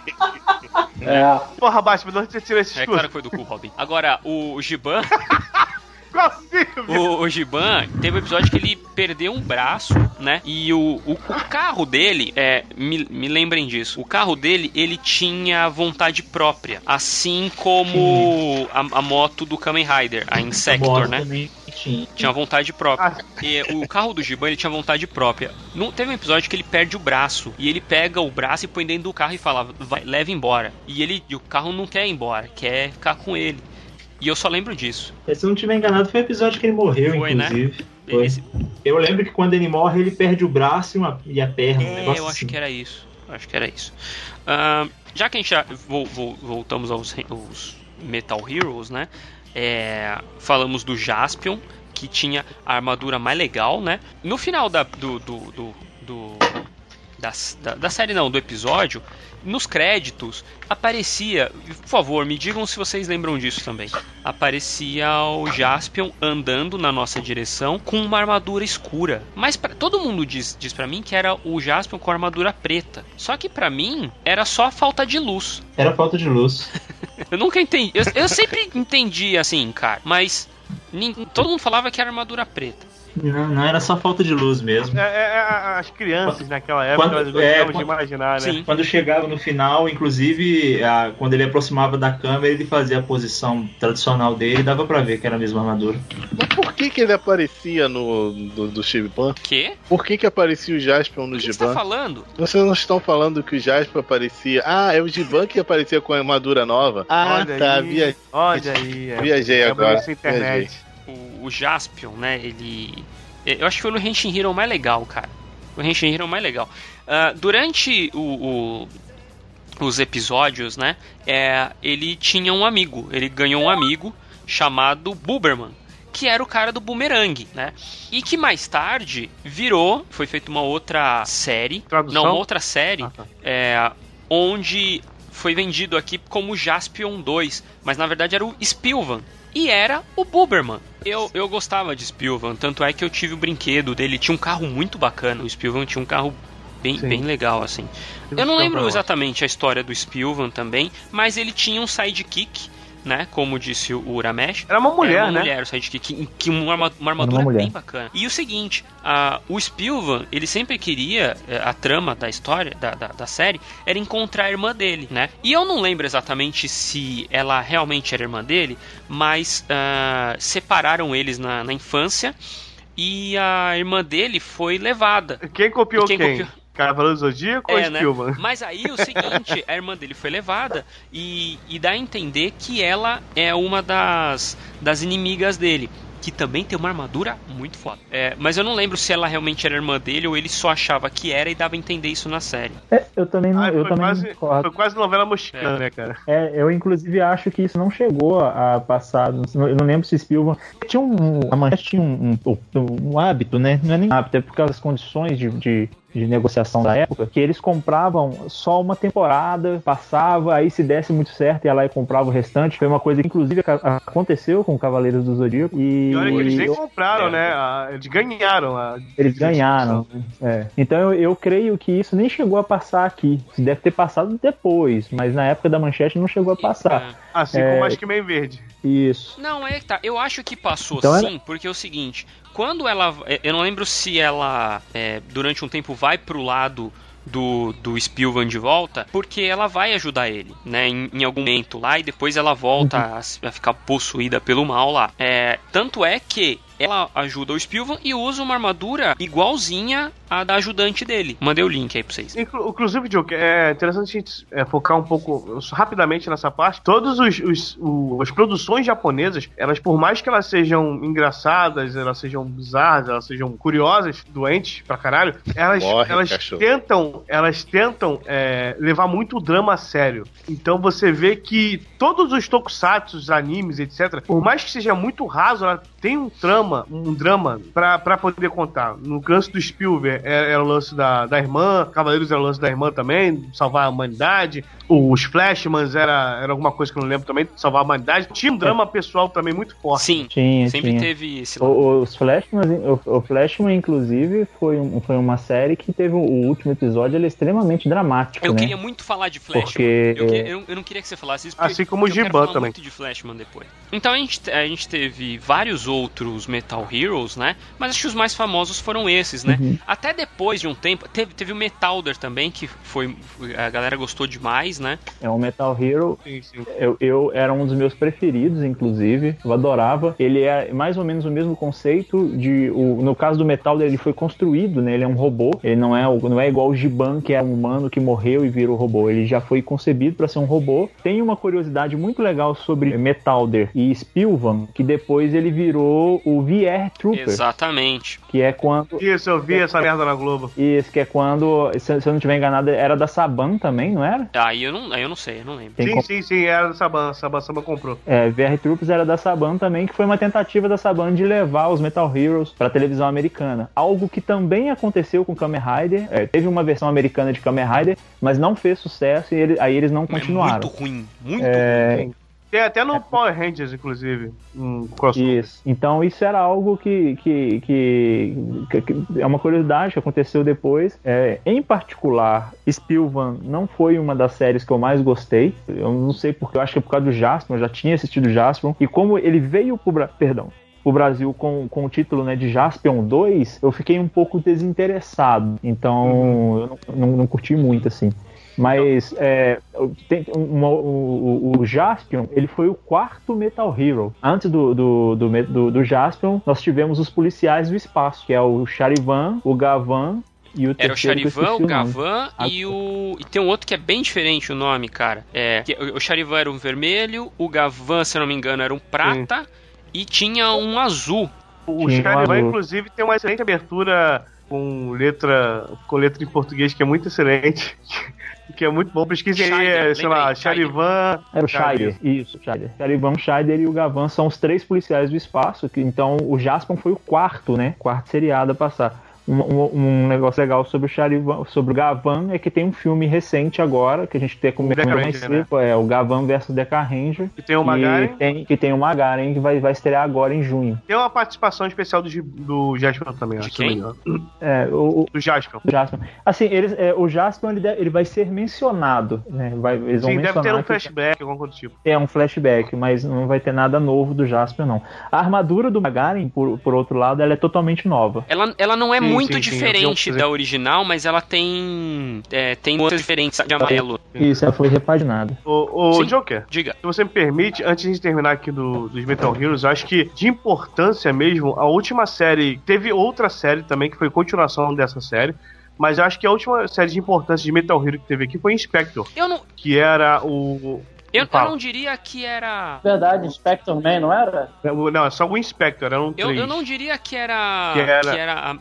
É. Porra, Batman, de onde você tirou esse É claro que foi do cu, Robin. Agora, o, o Giban, o, o Giban, teve um episódio que ele perdeu um braço, né? E o, o, o carro dele, é, me, me lembrem disso, o carro dele, ele tinha vontade própria. Assim como a, a moto do Kamen Rider, a Insector, Moto né? também tinha. Tinha vontade própria. Ah, E o carro do Giban, ele tinha vontade própria. No, teve um episódio que ele perde o braço. E ele pega o braço e põe dentro do carro e fala, vai, leva embora. E ele e o carro não quer ir embora, quer ficar com ele. E eu só lembro disso. Se eu não tiver enganado, foi o episódio que ele morreu, Foi, né? inclusive. Esse- Eu lembro que quando ele morre, ele perde o braço e, uma- e a perna. um é, negócio eu acho assim. que era isso. Eu Acho que era isso. Ahn, já que a gente já vo- vo- voltamos aos, aos Metal Heroes, né? É, falamos do Jaspion, que tinha a armadura mais legal, né? No final da, do, do, do, do- da, da, da série, não, do episódio, nos créditos aparecia, por favor, me digam se vocês lembram disso também. Aparecia o Jaspion andando na nossa direção com uma armadura escura. Mas pra- todo mundo diz, diz para mim que era o Jaspion com armadura preta. Só que pra mim era só falta de luz. Era falta de luz. Eu nunca entendi. Eu, eu sempre entendi assim, cara. Mas nin- todo mundo falava que era armadura preta. Não, não era só falta de luz mesmo. É, é, é, as crianças naquela época, Quando- elas é, gostavam de quando- imaginar, né? Sim. Quando chegava no final, inclusive, a- quando ele aproximava da câmera, ele fazia a posição tradicional dele e dava pra ver que era a mesma armadura. Mas por que, que ele aparecia no do, do Giban? Quê? Por que, que aparecia o Jaspion no que você tá Giban? falando? Vocês não estão falando que o Jaspion aparecia. Ah, é o Giban que aparecia com a armadura nova. Ah, Olha tá. aí, Via... Olha aí. é. Viajei agora. internet. o, o Jaspion, né? Ele. Eu acho que foi no Henshin Hero mais legal, cara. O Henshin Hero mais legal. Ah, durante o, o- os episódios, né? É, ele tinha um amigo. Ele ganhou um amigo chamado Buberman. Que era o cara do Boomerang, né? E que mais tarde virou. Foi feita uma outra série. Tradução? Não, uma outra série. Ah, tá. é, onde foi vendido aqui como Jaspion 2, mas na verdade era o Spilvan. E era o Buberman. Eu, eu gostava de Spilvan, tanto é que eu tive o brinquedo dele. Tinha um carro muito bacana. O Spilvan tinha um carro bem, Sim. bem legal, assim. Eu não lembro exatamente a história do Spilvan também, mas ele tinha um sidekick, né? Como disse o Uramesh. Era uma mulher, Era uma né? mulher, o sidekick, que uma, arma- uma armadura mulher. bem bacana. E o seguinte, a, o Spilvan, ele sempre queria, eh, a trama da história, da, da, da série, era encontrar a irmã dele, né? E eu não lembro exatamente se ela realmente era irmã dele, mas ah, separaram eles na, na infância e a irmã dele foi levada. Quem copiou E quem quem? copiou? Cavaleiro do Zodíaco ou É, né? Spielman? Mas aí o seguinte, a irmã dele foi levada e, e dá a entender que ela é uma das, das inimigas dele. Que também tem uma armadura muito foda. É, mas eu não lembro se ela realmente era irmã dele ou ele só achava que era e dava a entender isso na série. É, eu também não, Ah, eu foi, também quase, não foi quase novela mexicana, né, cara? É, eu inclusive acho que isso não chegou a passar. Eu não lembro se Spielberg. Tinha um. A manchete tinha um, um, um hábito, né? Não é nem hábito, é por causa das condições de, de, de negociação da época, que eles compravam só uma temporada, passava, aí se desse muito certo, ia lá e comprava o restante. Foi uma coisa que, inclusive, aconteceu com Cavaleiros do Zodíaco. E, E olha que eles nem eu- compraram, É. né? A- Eles ganharam. A... eles ganharam. É. Então eu, eu creio que isso nem chegou a passar aqui. Isso deve ter passado depois, mas na época da manchete não chegou a passar. É. Assim É. como a Esquimem Verde. Isso. Não, é que tá. Eu acho que passou Então sim, porque é o seguinte: quando ela. é, Eu não lembro se ela, é, durante um tempo, vai pro lado do, do Spilvan de volta, porque ela vai ajudar ele, né? Em, em algum momento lá, e depois ela volta a, se- a ficar possuída pelo mal lá. É, tanto é que. Ela ajuda o Spilvan e usa uma armadura igualzinha à da ajudante dele. Mandei o link aí pra vocês. Inclu- Inclusive, Joe, é interessante a gente é, focar um pouco rapidamente nessa parte. Todas os, os- as produções japonesas, elas, por mais que elas sejam engraçadas, elas sejam bizarras, elas sejam curiosas, doentes pra caralho, elas, Morre, elas cachorro. tentam, elas tentam é, levar muito o drama a sério. Então você vê que todos os tokusatsu, animes, etc., por mais que seja muito raso, ela tem um trama, drama, um drama pra, pra poder contar. No lance do Spielberg era, era o lance da, da irmã, Cavaleiros era o lance da irmã também, salvar a humanidade. Os Flashmans era, era alguma coisa que eu não lembro também, salvar a humanidade. Tinha um drama pessoal também muito forte. Sim, Tinha, sempre tinha. teve esse O- Os Flashman, o, o Flashman, inclusive, foi, um- foi uma série que teve o último episódio, ele é extremamente dramático, Eu né? queria muito falar de Flashman. Porque- Eu, que- eu- eu não queria que você falasse isso. porque Assim como o Giban falar também. muito de Flashman depois. Então a gente, a gente teve vários outros Metal Heroes, né? Mas acho que os mais famosos foram esses, né? Uhum. Até depois de um tempo, teve, teve o Metalder também, que foi. A galera gostou demais, né? É um Metal Hero Sim, sim. Eu, eu era um dos meus preferidos, inclusive. Eu adorava. Ele é mais ou menos o mesmo conceito de. O, no caso do Metal, ele foi construído, né? Ele é um robô. Ele não é, o- não é igual o Giban, que é um humano que morreu e virou robô. Ele já foi concebido para ser um robô. Tem uma curiosidade muito legal sobre Metalder e Spilvan, que depois ele virou o VR Trooper, Exatamente. que é quando. Isso, eu vi essa merda na Globo. Isso, que é quando, se, se eu não estiver enganado, era da Saban também, não era? Aí eu não, aí eu não sei, eu não lembro. Sim, sim, sim, era da Saban. Saban, Saban comprou. É, VR Troops era da Saban também, que foi uma tentativa da Saban de levar os Metal Heroes pra televisão americana. Algo que também aconteceu com Kamen Rider. É, teve uma versão americana de Kamen Rider, mas não fez sucesso e ele- aí eles não É continuaram. muito ruim, muito É, ruim. Tem até no Power Rangers, inclusive, um crossover. Isso. Então isso era algo que, que, que, que é uma curiosidade que aconteceu depois. É, em particular, Spilvan não foi uma das séries que eu mais gostei. Eu não sei porque, eu acho que é por causa do Jaspion, eu já tinha assistido Jaspion. E como ele veio pro perdão, o Brasil com, com o título né, de Jaspion 2, eu fiquei um pouco desinteressado. Então eu não, não, não curti muito assim. Mas é, tem uma- o, o- o Jaspion, ele foi o quarto Metal Hero. Antes do, do, do, do, do Jaspion, nós tivemos os policiais do espaço, que é o Charivan, o Gavan e o Era o Charivan, o. Gavan Ah, e o. E tem um outro que é bem diferente o nome, cara. É, que o Charivan era um vermelho, o Gavan, se eu não me engano, era um prata e tinha um azul. O um Charivan, azul. inclusive, tem uma excelente abertura com letra, com letra em português que é muito excelente. que é muito bom. Pesquisem aí, sei lá. Charivan. Era o Scheider. Scheider, isso, Scheider. Charivan, Scheider e o Gavan são os três policiais do espaço, que, então o Jaspion foi o quarto, né? Quarto seriado a passar. Um, um- um negócio legal sobre o Charivan, sobre o Gavan é que tem um filme recente agora, que a gente tem como mais né? cedo, é o Gavan versus Deca Ranger. Que tem o Magaren. Que tem, que tem o Magaren, que vai, vai estrear agora em junho. Tem uma participação especial do, do Jaspion também, De acho, quem? É, o, o Do Jaspion. Jaspion. Assim, eles, é, o Jaspion ele, deve- ele vai ser mencionado, né? Vai, eles vão Sim, deve ter um flashback, alguma coisa do tipo. É um flashback, mas não vai ter nada novo do Jaspion, não. A armadura do Magaren, por, por outro lado, ela é totalmente nova. Ela, ela não é Sim, muito sim, sim, diferente da original, mas ela tem. É, tem outras diferentes de amarelo. Isso, ela foi repaginada. Ô, ô Sim. Joker, Diga. se você me permite, antes de terminar aqui do, dos Metal Heroes, eu acho que de importância mesmo, a última série. Teve outra série também que foi continuação dessa série. Mas eu acho que a última série de importância de Metal Hero que teve aqui foi Inspector, Eu não, que era o. eu, eu não diria que era. Verdade, Spectre Man, não era? Não, é só o Inspector, eram Eu, três. eu não diria que era, Que era- que era a, a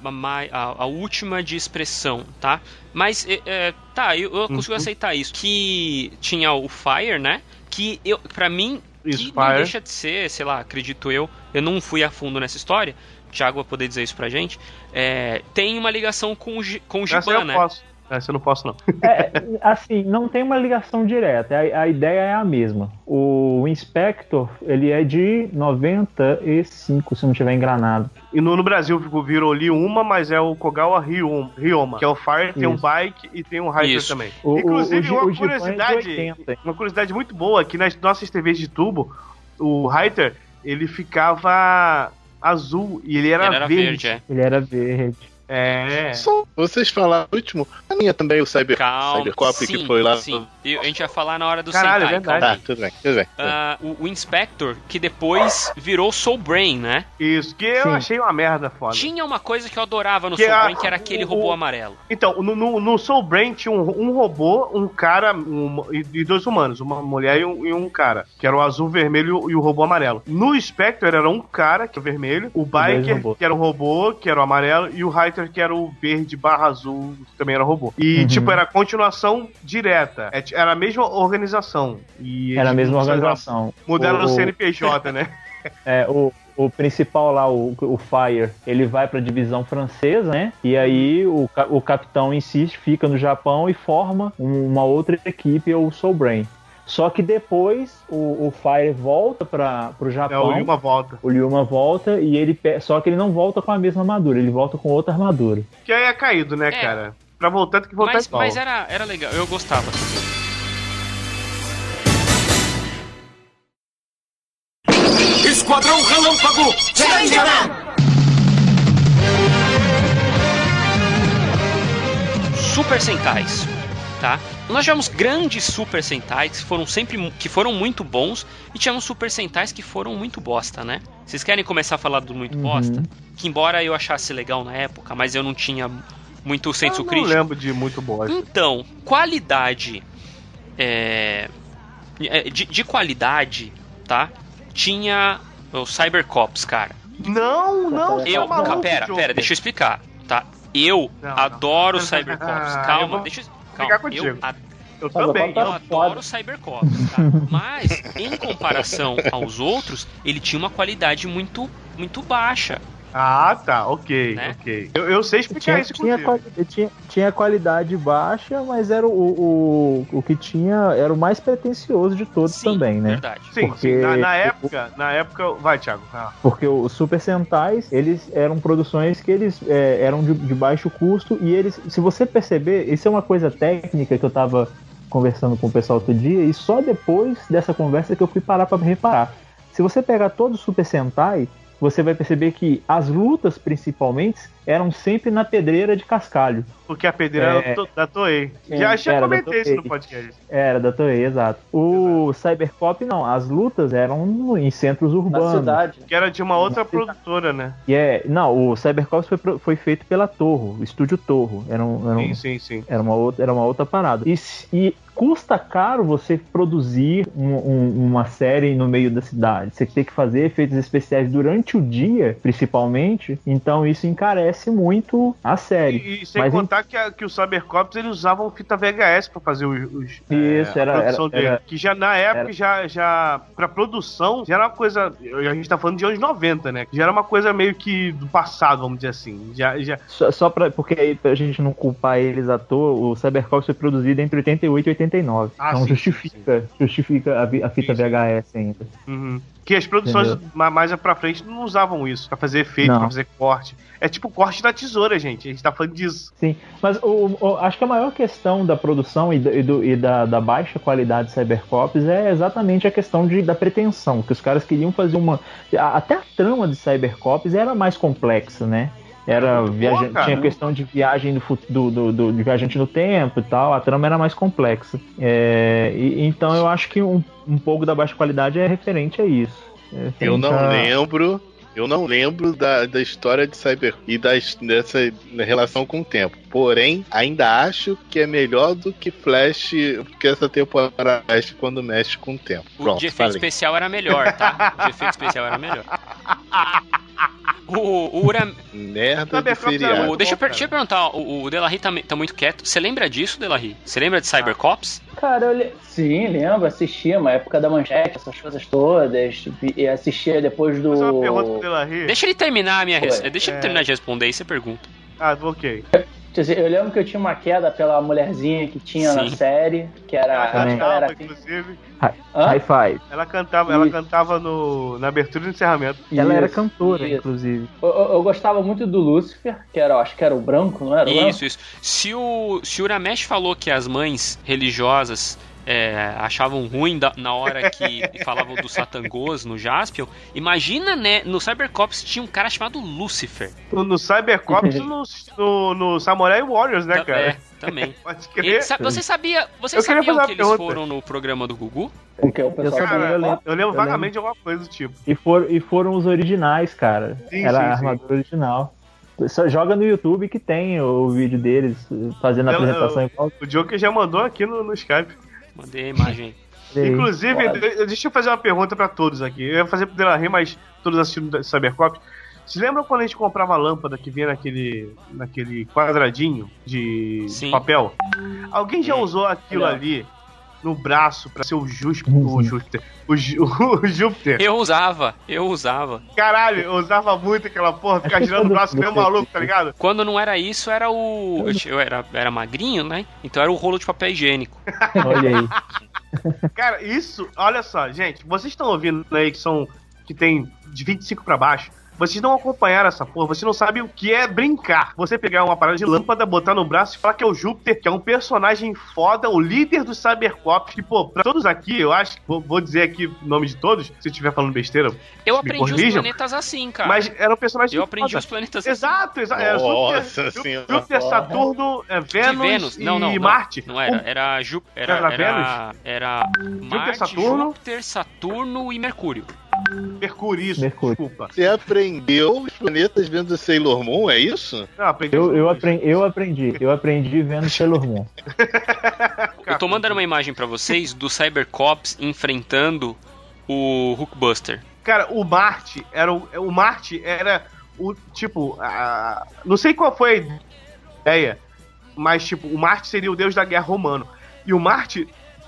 a- a última de expressão, tá? Mas, é, é, tá, eu, eu consigo Uhum. aceitar isso. Que tinha o Fire, né? Que, eu, pra mim, Isso, que não deixa de ser, sei lá, acredito eu, eu não fui a fundo nessa história, o Thiago vai poder dizer isso pra gente, é, tem uma ligação com o, com o Giban, eu né? posso. Essa eu não posso, não. É, assim, não tem uma ligação direta, a, a ideia é a mesma. O Inspector, ele é de 95, se não estiver engranado. E no, no Brasil ficou- virou ali uma, mas é o Kogawa Ryoma, Ryoma que é o Fire, tem um bike e tem um Rider Isso. também. O- Inclusive, o, uma o Giban é de curiosidade, 80. uma curiosidade muito boa, que nas nossas TVs de tubo, o Rider, ele ficava azul e ele era, Ele era verde. verde, é. Ele era verde. É. Só vocês falaram o último. A minha também, o Cyber, Calma, Cybercop sim, que foi lá. sim. E a gente vai falar na hora do Caralho, Sentai, é verdade. calma Tá, aí. tudo bem, tudo bem. Ah, o, o Inspector, que depois virou Soul Brain, né? Isso, que eu Sim. achei uma merda foda. Tinha uma coisa que eu adorava no Que Soul a- Brain, que era aquele o- robô amarelo. Então, no, no, no Soul Brain tinha um, um robô, um cara um- e, e dois humanos, uma mulher e um, e um cara, que era o azul, vermelho e o robô amarelo. No Spectre era um cara, que é o vermelho, o Biker, que era o robô, que era o amarelo, e o Highter, que era o verde barra azul, que também era robô. E, Uhum. tipo, era continuação direta. É, Era a mesma organização. E Era a mesma organização. Mudaram O- no CNPJ, né? É, o, o principal lá, o, o Fire, ele vai pra divisão francesa, né? E aí o, o capitão insiste, fica no Japão e forma um- uma outra equipe, o Soul Brain. Só que depois o, o Fire volta para pro É, Japão. o Lima volta. O Lyuma volta e ele só que ele não volta com a mesma armadura, ele volta com outra armadura. Que aí é caído, né, É. cara? Pra voltar tem que voltar Mas, igual. mas era, era legal, eu gostava. Esquadrão Relâmpago! Super Sentais, tá? Nós tivemos grandes Super Sentais que foram sempre que foram muito bons e tivemos Super Sentais que foram muito bosta, né? Vocês querem começar a falar do muito Uhum. bosta? Que embora eu achasse legal na época, mas eu não tinha muito senso eu não crítico. lembro de muito bosta. Então, qualidade. É, é, de, de qualidade, tá? Tinha o Cybercops, cara. Não, não, Eu. tá maluco, pera, pera, deixa eu explicar, tá? Eu Não, não. adoro Cybercops. Ah, eu Calma, vou deixa eu. Brigar Calma, contigo. eu, a- Eu também. tá eu foda. adoro Cybercops, tá? Mas, em comparação aos outros, ele tinha uma qualidade muito, muito baixa. Ah, tá, ok, Né? ok. Eu, eu sei explicar Tinha, isso tinha, quali- tinha, tinha qualidade baixa, mas era o, o, o que tinha era o mais pretensioso de todos Sim, também, né? Verdade. Sim, porque- sim. Na, na época, na época. Vai, Thiago. Ah, Porque os Super Sentais, eles eram produções que eles é, eram de, de baixo custo e eles, se você perceber, isso é uma coisa técnica que eu tava conversando com o pessoal outro dia e só depois dessa conversa que eu fui parar para reparar. Se você pegar todo o Super Sentai, você vai perceber que as lutas, principalmente, eram sempre na pedreira de cascalho. porque a pedreira É. era do- da Toei. Sim, Já, já era comentei isso no podcast. Era da Toei, exato. O Cybercop não, as lutas eram no- em centros Na urbanos. cidade. Que era de uma outra Não. produtora, né? E é, não, o Cybercops foi, foi feito pela Torro, o estúdio Torro. Era, um, era, um- Sim, sim, sim. era uma, outra, era uma outra parada. E, e custa caro você produzir um- um- uma série no meio da cidade. Você tem que fazer efeitos especiais durante o dia, principalmente. Então isso encarece muito a série. E, e sem Mas em- contar que, a- que os Cybercops eles usavam fita VHS pra fazer os. os Isso, é, era- produção era- dele. era- Que já na época, era- já, já. Pra produção, já era uma coisa. A gente tá falando de anos 90, né? Já era uma coisa meio que do passado, vamos dizer assim. Já, já, Só, só pra, porque aí pra gente não culpar eles à toa, o Cybercops foi produzido entre 88 e 89. Ah, então sim, justifica, justifica a, a fita Sim, sim. VHS ainda. Uhum. Que as produções Entendeu? ma- mais pra frente não usavam isso, pra fazer efeito, Não. pra fazer corte. É tipo corte da tesoura, gente. A gente tá falando disso. Sim, mas o, o- acho que a maior questão da produção e, da- e do- e da, da baixa qualidade de Cybercops é exatamente a questão de, da pretensão, que os caras queriam fazer uma. Até a trama de Cybercops era mais complexa, né? Era viaja- tinha questão de viagem do, do, do, do- de viajante no tempo e tal, a trama era mais complexa. É, e- então eu acho que um, um pouco da baixa qualidade é referente a isso. É Eu não a- lembro. Eu não lembro da, da história de Cyber e da, dessa relação com o tempo. Porém, ainda acho que é melhor do que Flash, que essa temporada Flash quando mexe com o tempo. O Pronto, de efeito falei. especial era melhor, tá? O de efeito especial era melhor. O, o Merda de era seriado. o- deixa, eu, deixa eu perguntar, o, o Delarry tá, tá muito quieto. Você lembra disso, Delarry? Você lembra de Cybercops? Cara, eu sim, lembro, assistia, uma época da manchete, essas coisas todas. E assistia depois do. Deixa ele terminar a minha res... Deixa ele é. terminar de responder aí você pergunta. Ah, ok. Quer dizer, Eu lembro que eu tinha uma queda pela mulherzinha que tinha na Sim. série, que era. Ela cantava, era. inclusive. Hã? High Five. Ela cantava, ela Isso. cantava no, na abertura e no encerramento. Ela era cantora, isso. inclusive. Eu, eu- eu gostava muito do Lucifer, que era, acho que era o branco, não era? branco? Isso, isso. Se o, se o Uramesh falou que as mães religiosas é, achavam ruim da- na hora que falavam do Satangos no Jaspion, imagina, né? No Cybercops tinha um cara chamado Lucifer. No, Cybercops e no, no, no Samurai Warriors, né, Ta- cara? É, também. Pode Ele crer. sa- você sabia, você Eu sabia que eles pergunta. foram no programa do Gugu? Porque o pessoal Eu Cara, eu lembro. eu lembro eu vagamente de alguma coisa do tipo. E, for, e foram os originais, cara. Sim, Era sim, a armadura original. Só joga no YouTube que tem o vídeo deles fazendo a Eu- apresentação igual. O Joker já mandou aqui no, no Skype. Mandei a imagem. Inclusive, Pode. de- deixa eu fazer uma pergunta pra todos aqui. Eu ia fazer pro Delarry, mas todos assistindo Cybercops. Vocês lembram quando a gente comprava a lâmpada que vinha naquele, naquele quadradinho de Sim. papel? Alguém já Sim. usou aquilo ali no braço pra ser o Júpiter. Uhum. O Júpiter. O, o Júpiter. Eu usava, eu usava. Caralho, eu usava muito aquela porra, ficar girando o braço que nem um maluco, tá ligado? Quando não era isso, era o. Eu, eu era, era magrinho, né? Então era o rolo de papel higiênico. Olha aí. Cara, isso, olha só, gente, vocês estão ouvindo aí que são. que tem de 25 pra baixo. Vocês não acompanharam essa porra, vocês não sabem o que é brincar. Você pegar uma parada de lâmpada, botar no braço e falar que é o Júpiter, que é um personagem foda, o líder dos Cybercops, que, pô, pra todos aqui, eu acho, vou, vou dizer aqui o nome de todos, se eu estiver falando besteira. Eu Me aprendi os corrijam, planetas assim, cara. Mas era um personagem eu aprendi foda. os planetas assim. Exato, exato. Era Nossa Júpiter, senhora. Júpiter, Saturno, é, Vênus, Vênus. e Não, não, não. Marte. Não era. Era, Ju... era, Era era, era Marte, Saturno? Júpiter, Saturno e Mercúrio. Mercúrio, isso, Mercúrio. desculpa. Você aprendeu os planetas vendo Sailor Moon, é isso? Não, aprendi Eu, eu, aprendi, eu aprendi. Eu aprendi vendo Sailor Moon. Eu tô mandando uma imagem pra vocês do Cybercops enfrentando o Hulkbuster. Cara, o Marte era o, o Marte era o tipo, a- não sei qual foi a ideia, mas tipo, o Marte seria o deus da guerra romano. E o Marte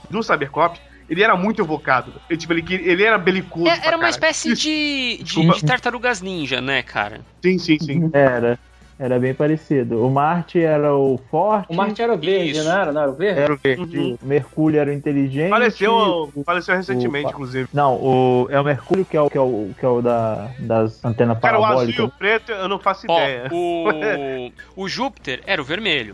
do Cybercop, ele era muito evocado. Ele, tipo, ele, que- ele era belicoso. É, era uma caralho. espécie de, de, de tartarugas ninja, né, cara? Sim, sim, sim. Era. Era bem parecido. O Marte era o forte. O Marte era o verde, Isso. não era? Não era o verde? era o verde. Uhum. O Mercúrio era o inteligente. Faleceu, o- faleceu recentemente, o- inclusive. Não, o, é o Mercúrio que é o, que é o, que é o da, das antenas Cara, o azul e parabólicas. o preto, eu não faço Ó, ideia. o, o Júpiter era o vermelho.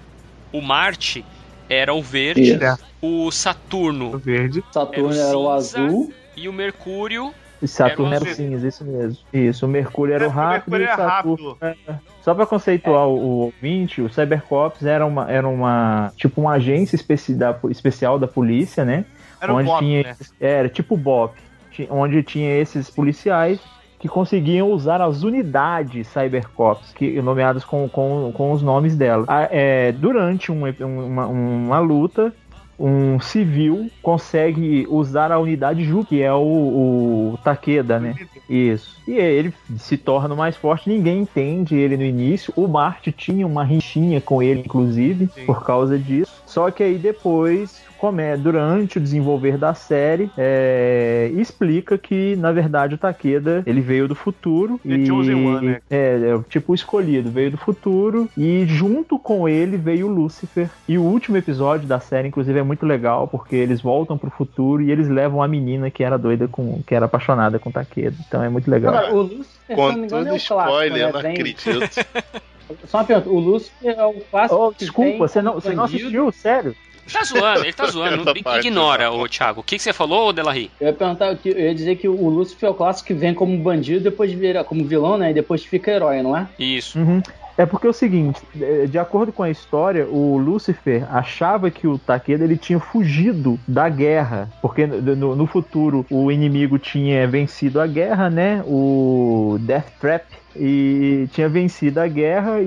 O Marte era o verde. Isso. O O Saturno verde. Saturno Era o era o azul. e o Mercúrio. E Saturno Era era o o cinza, isso mesmo. Isso, o Mercúrio era É, o o rápido Mercúrio e o era Saturno. É, Só pra conceituar o, o ouvinte, o Cybercops era uma, era uma tipo uma agência especi da, especial da polícia, né? Era o onde Bob, tinha, né? Era tipo BOP, onde tinha esses policiais que conseguiam usar as unidades Cybercops, que, nomeadas com, com, com os nomes dela. A- é, durante um um- uma, uma luta, um civil consegue usar a unidade Ju, que é o, o Takeda, né? Isso. E ele se torna mais forte, ninguém entende ele no início. O Marte tinha uma rixinha com ele, inclusive, Sim. por causa disso. Só que aí depois, durante o desenvolver da série, é, explica que, na verdade, o Takeda ele veio do futuro. The e, Chosen One, né? É, é tipo o escolhido, veio do futuro. E junto com ele veio o Lúcifer. E o último episódio da série, inclusive, é muito legal, porque eles voltam pro futuro e eles levam a menina que era doida com. que era apaixonada com o Takeda. Então é muito legal. Agora, o Lúcifer, se não me Com engano, todo é o clássico, spoiler, eu né? não acredito. Só uma pergunta, o Lúcifer é o clássico Oh, que desculpa, tem você não, você não assistiu? Sério? Tá zoando, ele tá zoando. Ignora, ô Thiago. O que, que você falou, Delarry? Eu ia perguntar, eu ia dizer que o Lúcifer é o clássico que vem como bandido, depois vira como vilão, né? E depois fica herói, não é? Isso. Uhum. É porque é o seguinte, é, de acordo com a história, o Lúcifer achava que o Takeda ele tinha fugido da guerra, porque no, no- no futuro o inimigo tinha vencido a guerra, né? O Death Trap e tinha vencido a guerra e,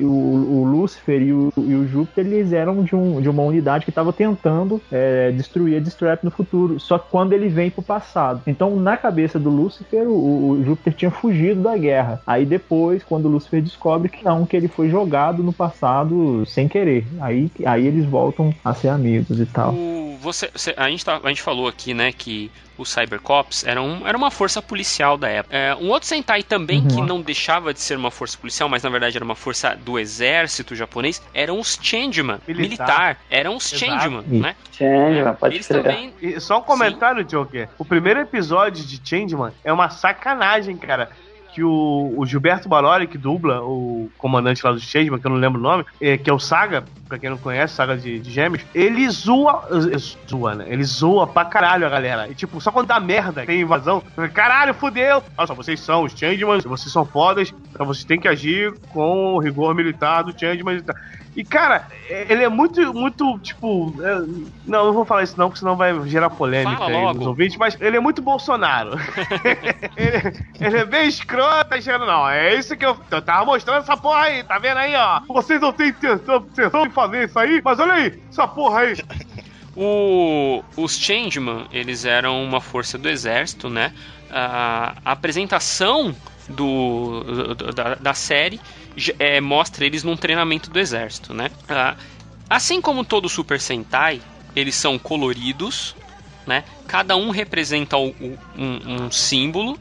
e o, o Lúcifer e o, e o Júpiter eles eram de, um, de uma unidade que estava tentando é, destruir a Destrap no futuro, só que quando ele vem pro passado. Então, na cabeça do Lúcifer, o, o Júpiter tinha fugido da guerra. Aí depois, quando o Lúcifer descobre que não, que ele foi jogado no passado sem querer. Aí, aí eles voltam a ser amigos e tal. Você, você- a, gente tá- a gente falou aqui, né, que os Cybercops eram, era uma força policial da época. É, um outro Sentai também Uhum. que não deixava de ser uma força policial, mas na verdade era uma força do exército japonês, eram os Changeman, Militar. militar. Eram os Exato. Changeman, né? Changeman, pode Eles crer. também E só um comentário, Joker. O primeiro episódio de Changeman é uma sacanagem, cara. Que o, o Gilberto Baroli, que dubla o comandante lá do Changeman, que eu não lembro o nome, é, que é o Saga, pra quem não conhece, Saga de, de Gêmeos, ele zoa. eh, Zoa, né? Ele zoa pra caralho a galera. E tipo, só quando dá merda, tem invasão, caralho, fudeu! Só, vocês são os Changemans, vocês são fodas, então vocês têm que agir com o rigor militar do Changeman e tal. E, cara, é- ele é muito, muito, tipo. é, não, não vou falar isso não, porque senão vai gerar polêmica Fala aí logo. nos ouvintes, mas ele é muito Bolsonaro. ele, ele é bem escroto, tá dizendo, não, é isso que eu, eu tava mostrando essa porra aí, tá vendo aí, ó? Vocês não têm intenção, intenção de fazer isso aí, mas olha aí, essa porra aí. O- os Changeman, eles eram uma força do exército, né? A, a apresentação do, da, da série é, mostra eles num treinamento do exército, né? Ah, assim como todo Super Sentai, eles são coloridos, né? Cada um representa o- um, um símbolo.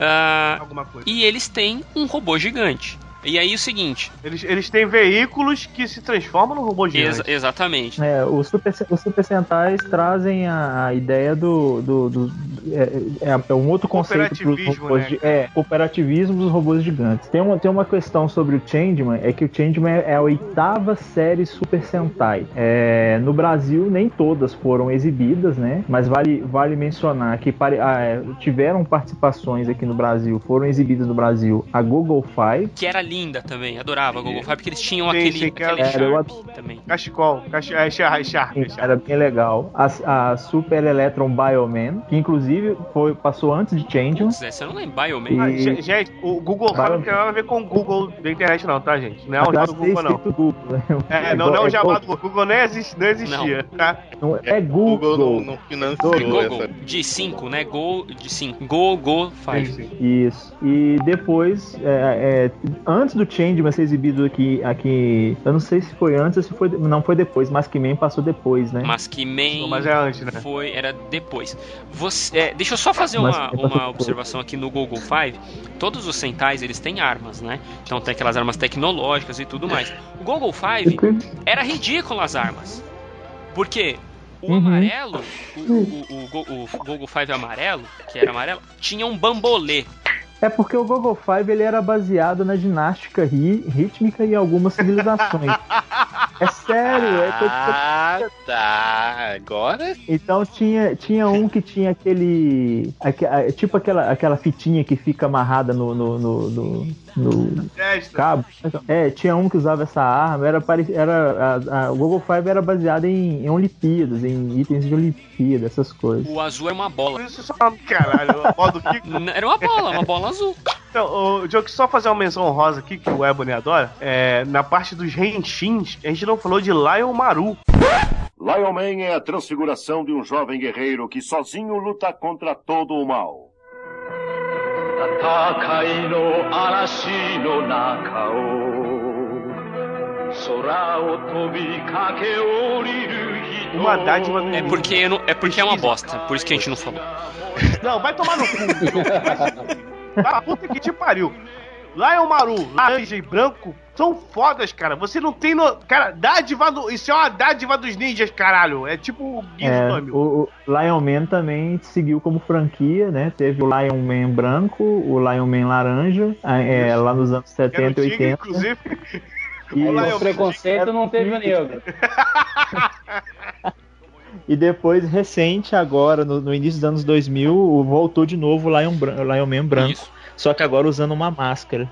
ah, e eles têm um robô gigante. E aí o seguinte, Eles, eles têm veículos que se transformam no robô gigante. exa- exatamente. É, os Super, os super Sentais trazem a, a ideia do. do, do- é, é- é um outro conceito para os robôs. né, é, cooperativismo dos robôs gigantes. Tem uma, tem uma questão sobre o Changeman: é que o Changeman é, é a oitava série Super Sentai. É, no Brasil, nem todas foram exibidas, né? Mas vale, vale mencionar que pare- ah, é, tiveram participações aqui no Brasil, foram exibidas no Brasil a Google Five. Que era linda também, adorava a Google Five, porque eles tinham Sim, aquele, sim, que aquele era- Sharp também. Cachecol, cache... é, char, é Sharp, é Sim, Sharp. Era bem legal. A, a Super Electron Bioman, que inclusive foi, passou antes de Changeman. Putz, essa eu não lembro, Bioman. E- Ah, ge- gente, o Google Five não tem nada a ver com o Google da internet, não, tá, gente? Não é o Apesar jabá do Google, não. Google, né? É, não, não é o é jabá do Google, Google. Google nem existe, não existia, tá? não é Google. Google não, não financiou Google, essa. de 5, né? Go de 5. Go, Go, Sim, 5. sim. Isso. E depois, é, é, antes do Changeman ser exibido aqui, aqui, eu não sei se foi antes ou se foi, não foi depois, mas que Man passou depois, né? Mas que Man Mas é antes, né? foi, era depois. Você, é, deixa eu só fazer uma, uma observação aqui no Google Five. Todos os Sentais, eles têm armas, né? Então tem aquelas armas tecnológicas e tudo mais. O Google Five era ridículo as armas. Porque o Uhum. amarelo, o, o, o, o Google Five amarelo, que era amarelo, tinha um bambolê. É porque o Google Five ele era baseado na ginástica ri- rítmica e algumas civilizações. é sério, é coisa Ah, tá. Agora Então tinha, tinha um que tinha aquele. tipo aquela, aquela fitinha que fica amarrada no, no, no, no- no cabo. É, tinha um que usava essa arma. Era, era, a, a- o Google Five era baseado em, em Olimpíadas, em itens de Olimpíada, essas coisas. O azul era uma bola. Isso só caralho, a bola do Kiko. Era uma bola, uma bola azul. Então, o Joke, só fazer uma menção honrosa aqui, que o Ebony adora. É, na parte dos renchins, a gente não falou de Lion Maru. Lion Man é a transfiguração de um jovem guerreiro que sozinho luta contra todo o mal. 戦いの嵐の中を空を飛び駆け下りる人 Uma dádiva do... É porque, eu não- é porque é uma bosta, por isso que a gente não falou. Não, vai tomar no cu. Joke. Ah, puta que te pariu. Lion Maru, laranja e branco são fodas, cara. Você não tem no... Cara, dádiva do... Isso é uma dádiva dos ninjas, caralho. É tipo o É, Gizmo. o, o Lion Man também seguiu como franquia, né? Teve o Lion Man branco, o Lion Man laranja, é, lá nos anos Era o 70 e Tigre, 80. inclusive. E, o Lion preconceito não teve o negro. e depois, recente, agora, no, no início dos anos 2000, o- voltou de novo o Lion, Bran- Lion Man branco. Isso. Só que agora usando uma máscara.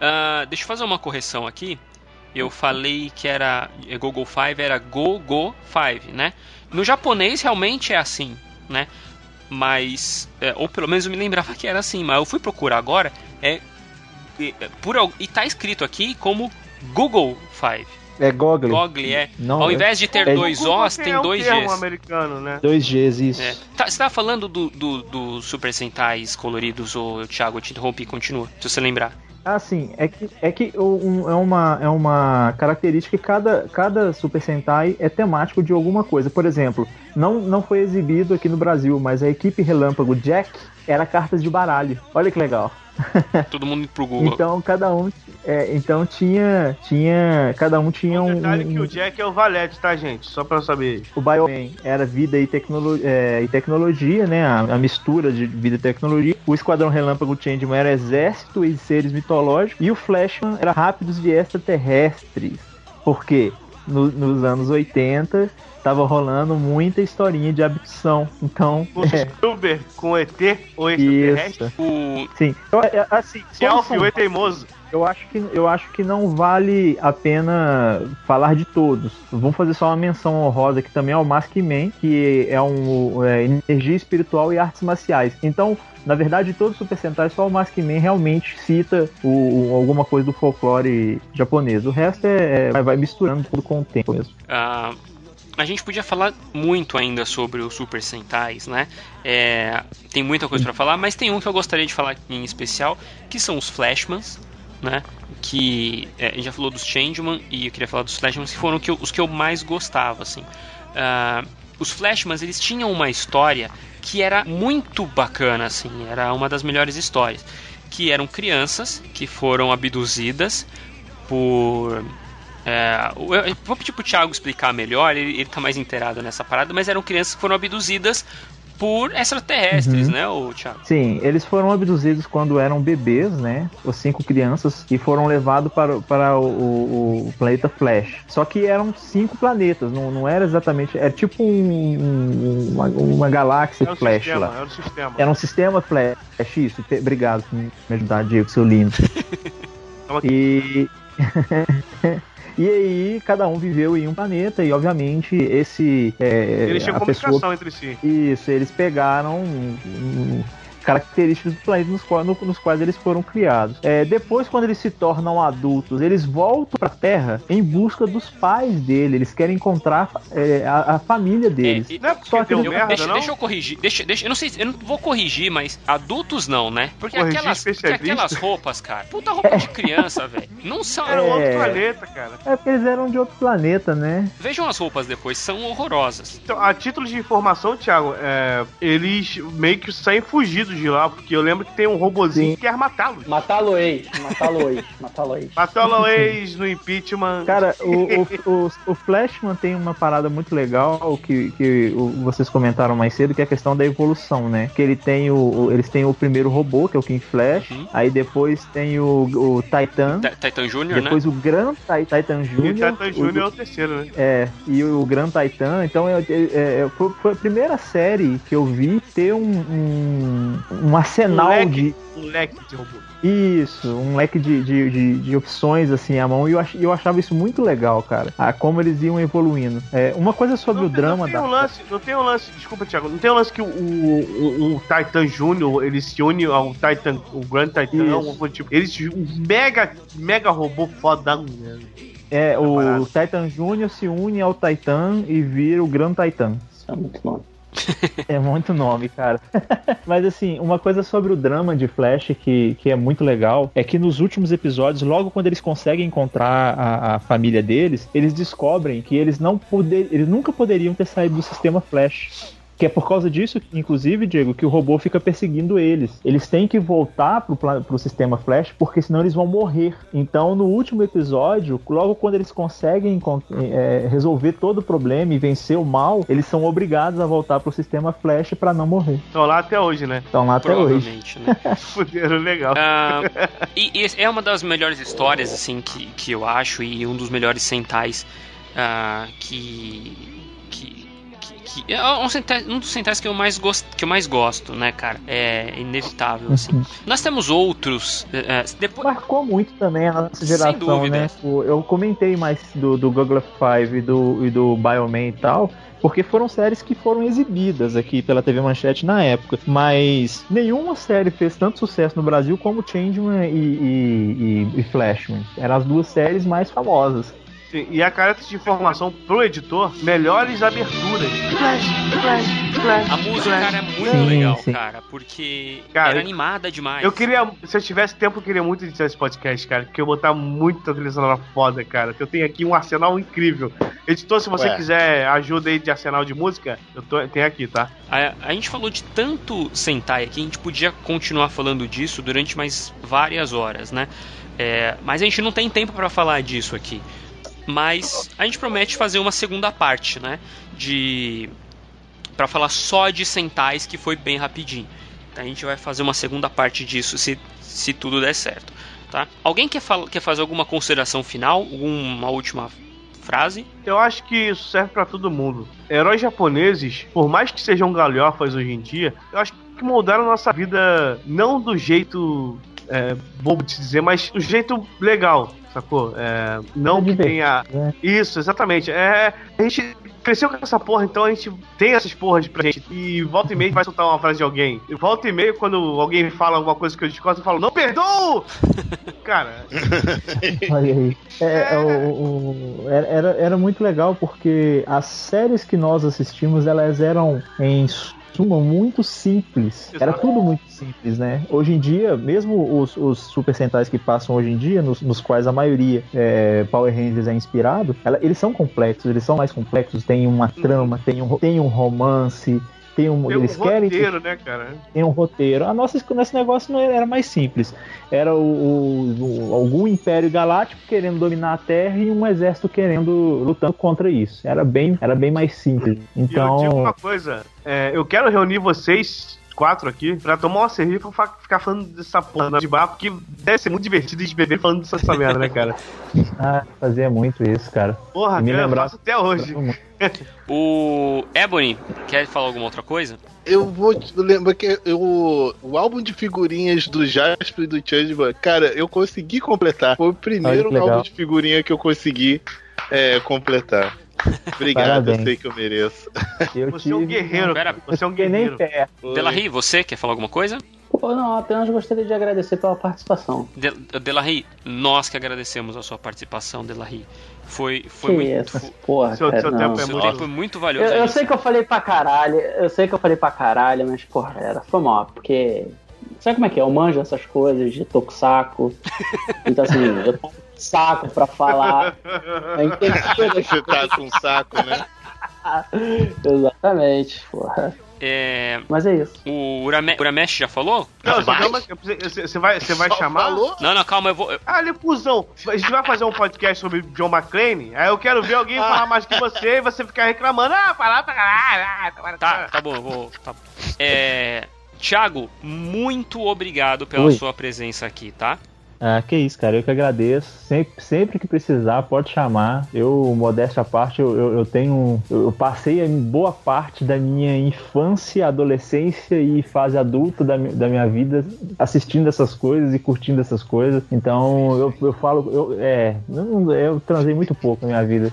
Ah, deixa eu fazer uma correção aqui. Eu falei que era é, Google Five, era Gogo Five, né? No japonês realmente é assim, né? Mas, é, ou pelo menos eu me lembrava que era assim, mas eu fui procurar agora, é, é, por, e tá escrito aqui como Google Five. É Goggle. Google é. Não, Ao é- invés de ter é- dois Google Os, tem é um dois Gs. americano, né? Dois Gs, isso. É. Tá, você tava falando do, do, do Super Sentais coloridos, ô Thiago, eu te interrompi, continua, se você lembrar. Ah, sim. É que, é, que um- é, uma, é uma característica que cada, cada Super Sentai é temático de alguma coisa. Por exemplo, não, não foi exibido aqui no Brasil, mas a equipe Relâmpago Jack era cartas de baralho. Olha que legal. Todo mundo pro Google. Então cada um, é, então tinha, tinha, cada um tinha Um um, que o Jack é o Valete, tá, gente? Só pra eu saber. o Bioman era vida e, tecnolo é, e tecnologia, né? A, a mistura de vida e tecnologia. O Esquadrão Relâmpago Changeman era exército e seres mitológicos. E o Flashman era rápidos e extraterrestres. Por quê? No- nos anos 80 tava rolando muita historinha de abdução. Então, O é, Spielberg com ET ou extraterrestre. O, Sim. Então, é, assim, Selfie, solução o E teimoso. Eu acho que eu acho que não vale a pena falar de todos. Vamos fazer só uma menção honrosa que também é o Mask Man, que é um é, energia espiritual e artes marciais. Então, na verdade, todos os Super Sentai, só o Mask Man realmente cita o, o- alguma coisa do folclore japonês. O resto é, é- vai- misturando tudo com o tempo mesmo. Ah, a gente podia falar muito ainda sobre os Super Sentais, né? É, tem muita coisa pra falar, mas tem um que eu gostaria de falar em especial, que são os Flashmans, né? Que é, a gente já falou dos Changeman e eu queria falar dos Flashmans, que foram que eu- os que eu mais gostava, assim. Ah, os Flashmans, eles tinham uma história que era muito bacana, assim, era uma das melhores histórias. Que eram crianças que foram abduzidas por. É, eu vou pedir pro Thiago explicar melhor, ele, ele tá mais inteirado nessa parada, mas eram crianças que foram abduzidas por extraterrestres, Uhum. né, o Thiago? Sim, eles foram abduzidos quando eram bebês, né? Os cinco crianças, e foram levados para, para o, o- o planeta Flash. Só que eram cinco planetas, não, não era exatamente. É tipo um- um- uma, uma galáxia Era o Flash sistema, lá. era o sistema. Era um sistema Flash, isso. Obrigado por me ajudar, Diego, seu lindo. e. E aí, cada um viveu em um planeta, e obviamente esse. É, Eles tinham a comunicação pessoa entre si. isso, eles pegaram hum, hum, características do planeta nos quais, no- nos quais eles foram criados. É, depois, quando eles se tornam adultos, eles voltam para a Terra em busca dos pais dele. Eles querem encontrar é, a, a família deles. É, e- Não é porque Só que deu eu- merda, deixa, não? deixa eu corrigir. Deixa, deixa, eu não sei, eu não vou corrigir, mas adultos não, né? Porque Corrigir aquelas, porque aquelas roupas, cara. Puta roupa de criança, velho. Não são. Era um outro É. planeta, cara. É porque eles eram de outro planeta, né? Vejam as roupas depois, são horrorosas. Então, a título de informação, Thiago, é, eles meio que saem fugidos de lá, porque eu lembro que tem um robozinho Sim. que quer matá-los. Matá-lo-eis, matá-lo-eis, matá-lo-eis. Matou a ex no impeachment. Cara, o, o, o, o Flashman tem uma parada muito legal que, que vocês comentaram mais cedo, que é a questão da evolução, né? Que ele tem o, eles têm o primeiro robô, que é o King Flash, Uhum. aí depois tem o, o Titan, Ti- Titan Jr., né? depois o Grand Ti- Titan e Jr. o Titan Jr. é o terceiro, né? É, e o Grand Titan, então é, é- é- foi, foi a primeira série que eu vi ter um, um, um arsenal Moleque. de. Um leque de robô. Isso, um leque de, de, de, de opções assim à mão, e eu, ach, eu achava isso muito legal, cara. A, como eles iam evoluindo. É, uma coisa sobre Não o drama não tem da. um lance, não tem um lance, desculpa, Thiago, não tem um lance que o, o, o Titan Júnior, ele se une ao Titan, o Grand Titan, coisa tipo, eles, um mega, mega robô fodão, né? É, o Parado. Titan Júnior se une ao Titan e vira o Grand Titan. Isso é muito bom. É muito nome, cara. Mas assim, uma coisa sobre o drama de Flash que, que é muito legal é que nos últimos episódios, logo quando eles conseguem encontrar a, a família deles, eles descobrem que eles não poder, eles nunca poderiam ter saído do sistema Flash. Que é por causa disso, inclusive, Diego, que o robô fica perseguindo eles. Eles têm que voltar pro, pro sistema Flash, porque senão eles vão morrer. Então, no último episódio, logo quando eles conseguem é, resolver todo o problema e vencer o mal, eles são obrigados a voltar pro sistema Flash pra não morrer. Estão lá até hoje, né? Estão lá até hoje. Provavelmente, né? Fuderam legal. Ah, e, e é uma das melhores histórias, assim, que, que eu acho, e um dos melhores centais que. que. Que, é um, um dos centais que eu, mais gosto, que eu mais gosto, né, cara? É inevitável, assim. Uhum. Nós temos outros. eh, eh, depois, Marcou muito também a nossa Sem geração, dúvida. né? Eu comentei mais do, do Google Five e do, e do Bioman e tal, porque foram séries que foram exibidas aqui pela TV Manchete na época. Mas nenhuma série fez tanto sucesso no Brasil como Changeman e, e, e, e Flashman. Eram as duas séries mais famosas. Sim, e a careta de informação pro editor, melhores aberturas. Flash, flash, flash. a música, flash. cara, é muito Sim, legal, sim. cara, porque Cara, era eu- animada demais. Eu queria, se eu tivesse tempo, eu queria muito editar esse podcast, cara, porque eu vou botar muita trilha sonora foda, cara. que Eu tenho aqui um arsenal incrível. Editor, se você Ué. quiser ajuda aí de arsenal de música, eu tô, tem aqui, tá? A, a gente falou de tanto Sentai aqui, a gente podia continuar falando disso durante mais várias horas, né? É, mas a gente não tem tempo pra falar disso aqui. Mas a gente promete fazer uma segunda parte, né? De. Pra falar só de Sentais, que foi bem rapidinho. A gente vai fazer uma segunda parte disso se, se tudo der certo. Tá? Alguém quer, fal- quer fazer alguma consideração final? Alguma última frase? Eu acho que isso serve pra todo mundo. Heróis japoneses, por mais que sejam galhofas hoje em dia, eu acho que moldaram nossa vida não do jeito é, bobo de se dizer, mas do jeito legal, sacou? É, não É que tenha. né? Isso, exatamente. É, a gente cresceu com essa porra, então a gente tem essas porras pra gente. E volta e meia vai soltar uma frase de alguém. E volta e meia, quando alguém fala alguma coisa que eu discordo, eu falo, não perdoo! Cara, Olha aí. É, é, o- o- era, era- era muito legal porque as séries que nós assistimos elas eram em suma muito simples. Era Exato. tudo muito simples, né? Hoje em dia, mesmo os, os Super Sentais que passam hoje em dia, nos, nos quais a maioria é, Power Rangers é inspirado, ela- eles são complexos, eles são mais complexos, tem uma trama, tem um, tem um romance, tem um. Tem um eles querem ter roteiro, né, cara? tem um roteiro. A nossa, nosso negócio não era, mais simples. Era o, o- algum império galáctico querendo dominar a Terra e um exército querendo lutando contra isso. Era bem, era bem mais simples. E eu digo Então, uma coisa, é, eu quero reunir vocês quatro aqui pra tomar uma cerveja e ficar falando dessa porra de bar, porque deve ser muito divertido de beber falando dessa essa merda, né, cara? ah, fazia muito isso, cara. Porra, me cara, eu faço até hoje. O Ebony, quer falar alguma outra coisa? Eu vou lembrar que eu, o álbum de figurinhas do Jasper e do Changeman, cara, eu consegui completar. Foi o primeiro álbum de figurinha que eu consegui é, completar. Obrigado, Parabéns. eu sei que eu mereço. Eu Você é um tive- guerreiro, Pera, você é um guerreiro. Delarry, você quer falar alguma coisa? Pô, não, apenas gostaria de agradecer pela participação. De Delarry, nós que agradecemos a sua participação, Delarry. Foi, foi que muito. isso, porra, Seu- cara, seu tempo é Seu muito- tempo foi muito Eu, valioso. eu aí. sei que eu falei pra caralho, eu sei que eu falei pra caralho, mas, porra, galera, foi mal, porque. Sabe como é que é? Eu manjo essas coisas de toco-saco. Então, assim, eu saco pra falar. Eu entendi. Você tá com um saco, né? Exatamente, porra. É, Mas é isso. o Urame- Uramesh já falou? Não, Vai? você vai, você vai Só chamar? Falou? Não, não, calma, eu vou. eu- Ah, ele é cuzão. A gente vai fazer um podcast sobre John McClane, aí eu quero ver alguém falar mais que você e você ficar reclamando. Ah, falar pra caralho. ah, tá- Tá, tá bom, eu vou. Tá. bom. É. Thiago, muito obrigado pela Oi. sua presença aqui, tá? Ah, que isso, cara. Eu que agradeço. Sempre, sempre que precisar, pode chamar. Eu, modéstia à parte, eu, eu, eu tenho. Eu eu passei boa parte da minha infância, adolescência e fase adulta da, da minha vida assistindo essas coisas e curtindo essas coisas. Então, eu, eu falo. Eu, é, eu, não- eu transei muito pouco na minha vida.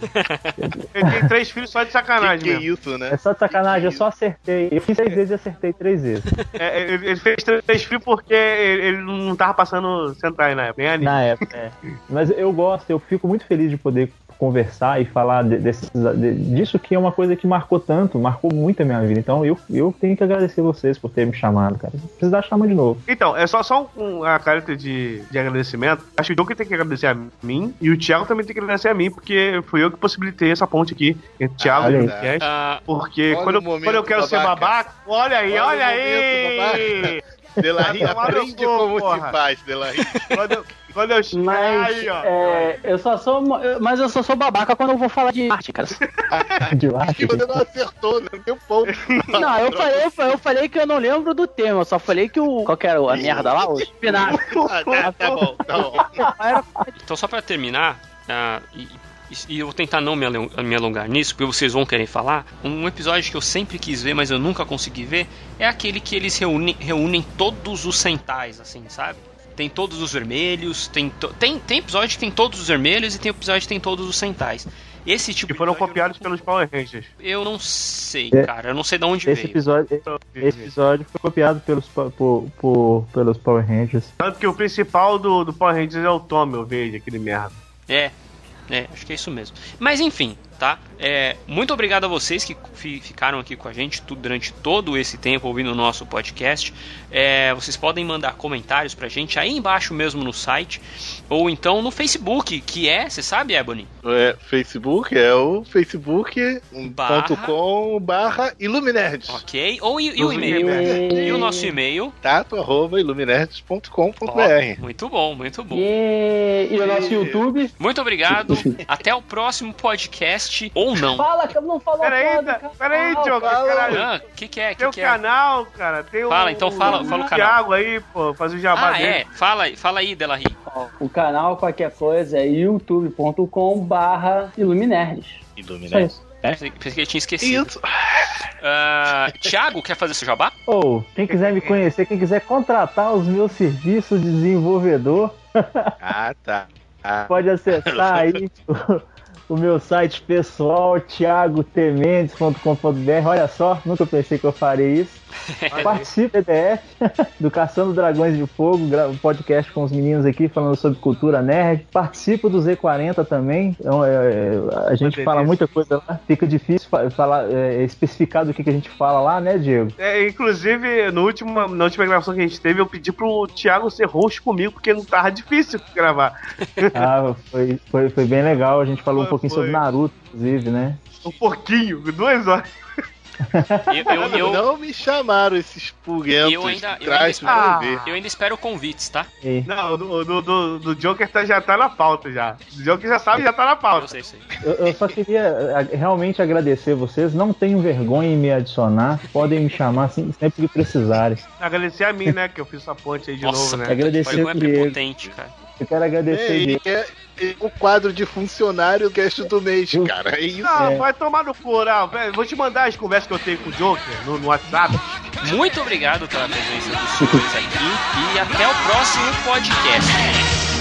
Ele tem três filhos só de Que, sacanagem que mesmo. isso, né? É só de sacanagem, eu só acertei. Eu fiz seis vezes e acertei três vezes. É, ele, ele fez três filhos porque ele, ele não tava passando Sentai na época, nem anime. Na época, é. Mas eu gosto, eu fico muito feliz de poder conversar e falar de- desses- de- disso que é uma coisa que marcou tanto, marcou muito a minha vida. Então eu, eu tenho que agradecer vocês por terem me chamado, cara. Precisar, chama de novo. Então, é só, só um, a caráter de, de agradecimento. Acho que o que tem que agradecer a mim e o Thiago também tem que agradecer a mim, porque fui eu que possibilitei essa ponte aqui entre o Thiago olha e o podcast. Ah, Porque quando, quando eu quero ser babaca. babaca, olha aí, Olha olha, momento aí! No aprende como porra. se faz, Delarry. quando, eu- quando eu Mas aí, ó. é, eu só sou. eu- Mas eu só sou babaca quando eu vou falar de arte, cara. De Que você não acertou, né? Deu ponto. Não, eu falei, eu falei que eu não lembro do tema, eu só falei que o. Qual que era a merda lá? O espinafre. Ah, tá, tá bom, tá bom. Então, só pra terminar, ah, e, e eu vou tentar não me alon- me alongar nisso, porque vocês vão querer falar. Um episódio que eu sempre quis ver, mas eu nunca consegui ver, é aquele que eles reúnem, reúnem todos os centais, assim, sabe? Tem todos os vermelhos, tem, to- tem, tem episódio que tem todos os vermelhos e tem episódio que tem todos os centais. Esse tipo Que foram copiados pelos Power Rangers. Eu não sei, É. cara. Eu não sei de onde Esse veio. episódio, esse episódio foi copiado pelos, por, por- pelos Power Rangers. Tanto que o principal do, do Power Rangers é o Tommy, o verde, aquele merda. É, é, acho que é isso mesmo. Mas enfim, tá? É, muito obrigado a vocês que fi- ficaram aqui com a gente durante todo esse tempo ouvindo o nosso podcast. É, vocês podem mandar comentários pra gente aí embaixo mesmo no site, ou então no Facebook, que é, você sabe, Ebony? É, Facebook é o facebook.com barra Iluminerd. Ok? Ou e, e o e-mail? e- E o nosso e-mail? Tato arroba iluminerds.com.br. Muito bom, muito bom. E, e o nosso YouTube. Muito obrigado. Até o próximo podcast, ou não. Fala que eu não falo Peraí, peraí, Diogo, caralho. Ah, o que, que é? Tem Que o que é? canal, cara. Tem. Fala, então fala- fala o canal. Thiago aí, pô, fazer o jabá Ah, dele. é. Fala, aí- fala aí, Delarry. O canal, qualquer coisa, é youtube.com barra Iluminerds. Iluminerds. isso. Pensei que ele tinha esquecido. Isso. Ah, Thiago, quer fazer seu jabá? Ou, quem quiser me conhecer, quem quiser contratar os meus serviços de desenvolvedor, Ah, tá. Ah, pode acessar aí o meu site pessoal, thiagotemendes.com.br. Olha só, nunca pensei que eu faria isso. Participe do PDF do Caçando Dragões de Fogo, gra- um podcast com os meninos aqui falando sobre cultura nerd. Participo do Z40 também. Então, é, é, a gente fala muita coisa lá. Fica difícil fa- falar, é, especificar do que, que a gente fala lá, né, Diego? É, inclusive, no último, na última gravação que a gente teve, eu pedi pro Thiago ser host comigo, porque não tava difícil gravar. Ah, foi, foi, foi bem legal. A gente falou um Foi, pouquinho foi. sobre Naruto, inclusive, né? Um pouquinho, duas horas. Eu, eu, eu, Não me chamaram esses pulguentos eu ainda, eu, traz ainda, pra Ah. ver. eu ainda espero convites, tá? E Não, do, do, do, do Joker tá, já tá na pauta já. O Joker já sabe, já tá na Eu pauta. sei, sei. eu, eu só queria a- realmente agradecer vocês. Não tenham vergonha em me adicionar. Podem me chamar assim, sempre que precisarem. Agradecer a mim, né, que eu fiz essa ponte aí de Nossa, novo, né? Agradecer o Diego. prepotente, cara. Eu quero agradecer. É, e é, é o quadro de funcionário cast do mês, cara. É isso. Não, É. vai tomar no não. velho. Vou te mandar as conversas que eu tenho com o Joker no, no WhatsApp. Muito obrigado pela presença dos senhores aqui e até o próximo podcast.